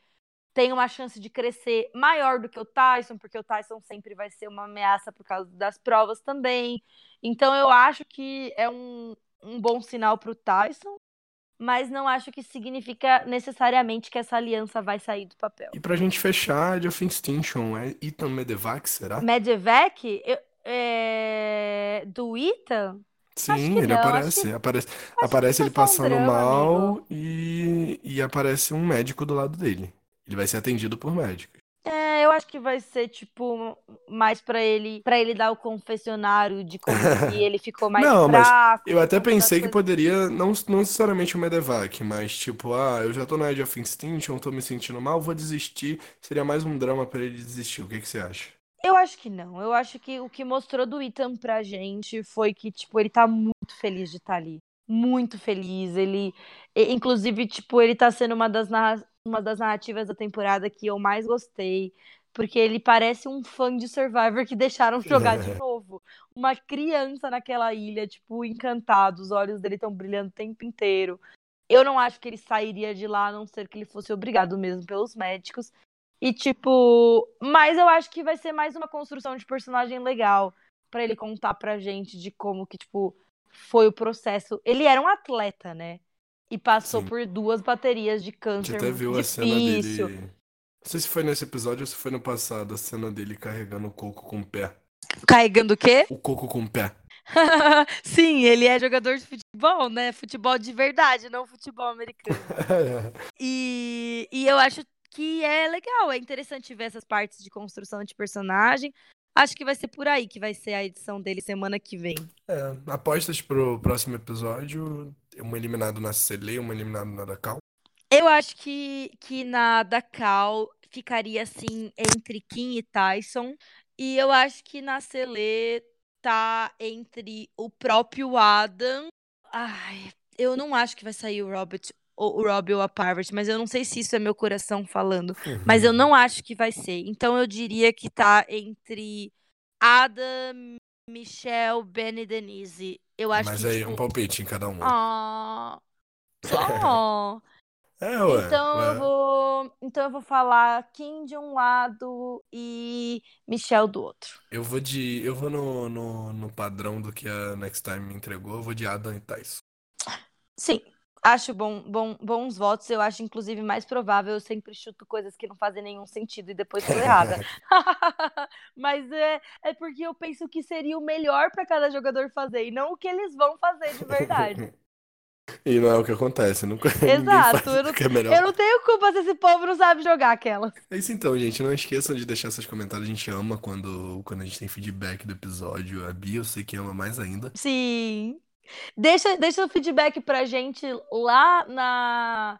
tem uma chance de crescer maior do que o Tyson, porque o Tyson sempre vai ser uma ameaça por causa das provas também. Então eu acho que é um, um bom sinal pro Tyson, mas não acho que significa necessariamente que essa aliança vai sair do papel. E pra gente fechar, de of Extinction, é Ethan Medevac, será? Medevac? Eu, é... Do Ethan? Sim, ele não, aparece. Que... Aparece, aparece ele passando drama, mal e, e aparece um médico do lado dele. Ele vai ser atendido por médico. É, eu acho que vai ser, tipo, mais para ele para ele dar o confessionário de como que ele ficou mais não, fraco. Mas eu até pensei que poderia, não, não necessariamente o Medevac, mas tipo, ah, eu já tô na Edge of Extinction, tô me sentindo mal, vou desistir. Seria mais um drama para ele desistir. O que, que você acha? Eu acho que não. Eu acho que o que mostrou do Ethan pra gente foi que, tipo, ele tá muito feliz de estar tá ali. muito feliz. Ele, inclusive, tipo, ele tá sendo uma das, uma das narrativas da temporada que eu mais gostei. Porque ele parece um fã de Survivor que deixaram jogar de novo. Uma criança naquela ilha, tipo, encantado. Os olhos dele estão brilhando o tempo inteiro. Eu não acho que ele sairia de lá, a não ser que ele fosse obrigado mesmo pelos médicos. E, tipo, mas eu acho que vai ser mais uma construção de personagem legal para ele contar pra gente de como que, tipo, foi o processo. Ele era um atleta, né? E passou Sim. por duas baterias de câncer. A gente até viu difícil. a cena dele. Não sei se foi nesse episódio ou se foi no passado, a cena dele carregando o coco com o pé. Carregando o quê? O coco com o pé. Sim, ele é jogador de futebol, né? Futebol de verdade, não futebol americano. e, e eu acho que é legal, é interessante ver essas partes de construção de personagem. Acho que vai ser por aí que vai ser a edição dele semana que vem. É, apostas pro próximo episódio: uma eliminada na Cele, uma eliminada na Dakal. Eu acho que, que na Dakal ficaria assim entre Kim e Tyson. E eu acho que na Cele tá entre o próprio Adam. Ai, eu não acho que vai sair o Robert o Rob ou a Parvati, mas eu não sei se isso é meu coração falando. Uhum. Mas eu não acho que vai ser. Então eu diria que tá entre Adam, Michelle, Ben e Denise. Eu acho mas que, aí tipo... um palpite em cada um. Ah. Oh. É, ué, então ué. eu vou, então eu vou falar Kim de um lado e Michelle do outro. Eu vou de, eu vou no, no, no padrão do que a Next Time me entregou. Eu vou de Adam e Tyson. Sim, Acho bom, bom, bons votos. Eu acho, inclusive, mais provável. Eu sempre chuto coisas que não fazem nenhum sentido e depois tô errada. Mas é, é porque eu penso que seria o melhor para cada jogador fazer e não o que eles vão fazer de verdade. E não é o que acontece, nunca. Exato, eu não, é eu não tenho culpa se esse povo não sabe jogar aquela. É isso então, gente. Não esqueçam de deixar seus comentários. A gente ama quando, quando a gente tem feedback do episódio. A Bia, eu sei que ama mais ainda. Sim. Deixa, deixa o feedback pra gente lá na.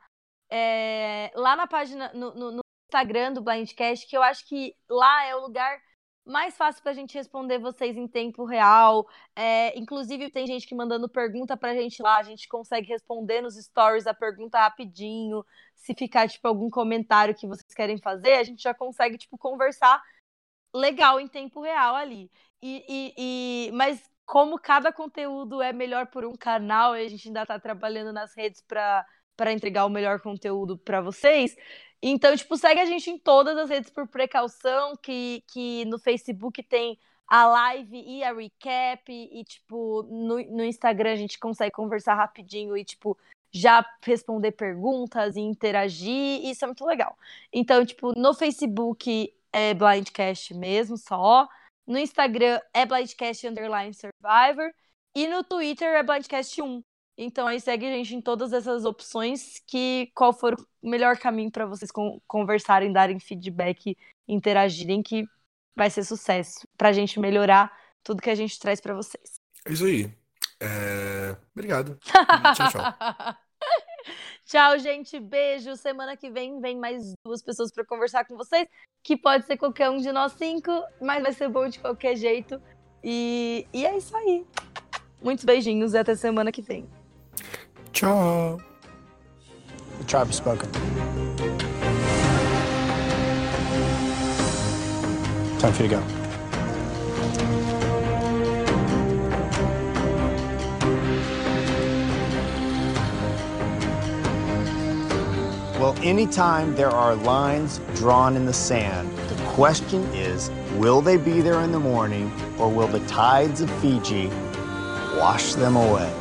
É, lá na página, no, no, no, Instagram do Blindcast, que eu acho que lá é o lugar mais fácil pra gente responder vocês em tempo real. É, inclusive, tem gente que mandando pergunta pra gente lá, a gente consegue responder nos stories a pergunta rapidinho. Se ficar, tipo, algum comentário que vocês querem fazer, a gente já consegue, tipo, conversar legal em tempo real ali. E, e, e, mas como cada conteúdo é melhor por um canal e a gente ainda está trabalhando nas redes para para entregar o melhor conteúdo para vocês. Então, tipo, segue a gente em todas as redes por precaução, que, que no Facebook tem a live e a recap, e, tipo, no, no Instagram a gente consegue conversar rapidinho e, tipo, já responder perguntas e interagir, e isso é muito legal. Então, tipo, no Facebook é Blindcast mesmo, só. No Instagram é Blindcast Underline Survivor. E no Twitter é Blindcast1. Então aí segue a gente em todas essas opções que qual for o melhor caminho para vocês conversarem, darem feedback, interagirem, que vai ser sucesso pra gente melhorar tudo que a gente traz para vocês. É isso aí. É... Obrigado. tchau, tchau. Tchau, gente. Beijo. Semana que vem vem mais duas pessoas para conversar com vocês, que pode ser qualquer um de nós cinco, mas vai ser bom de qualquer jeito. E, e é isso aí. Muitos beijinhos e até semana que vem. Tchau. The tribe spoken. Time for you to go. Well, anytime there are lines drawn in the sand, the question is, will they be there in the morning or will the tides of Fiji wash them away?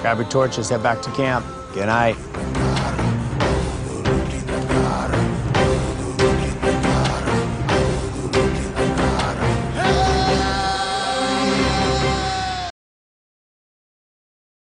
Grab your torches, head back to camp. Good night.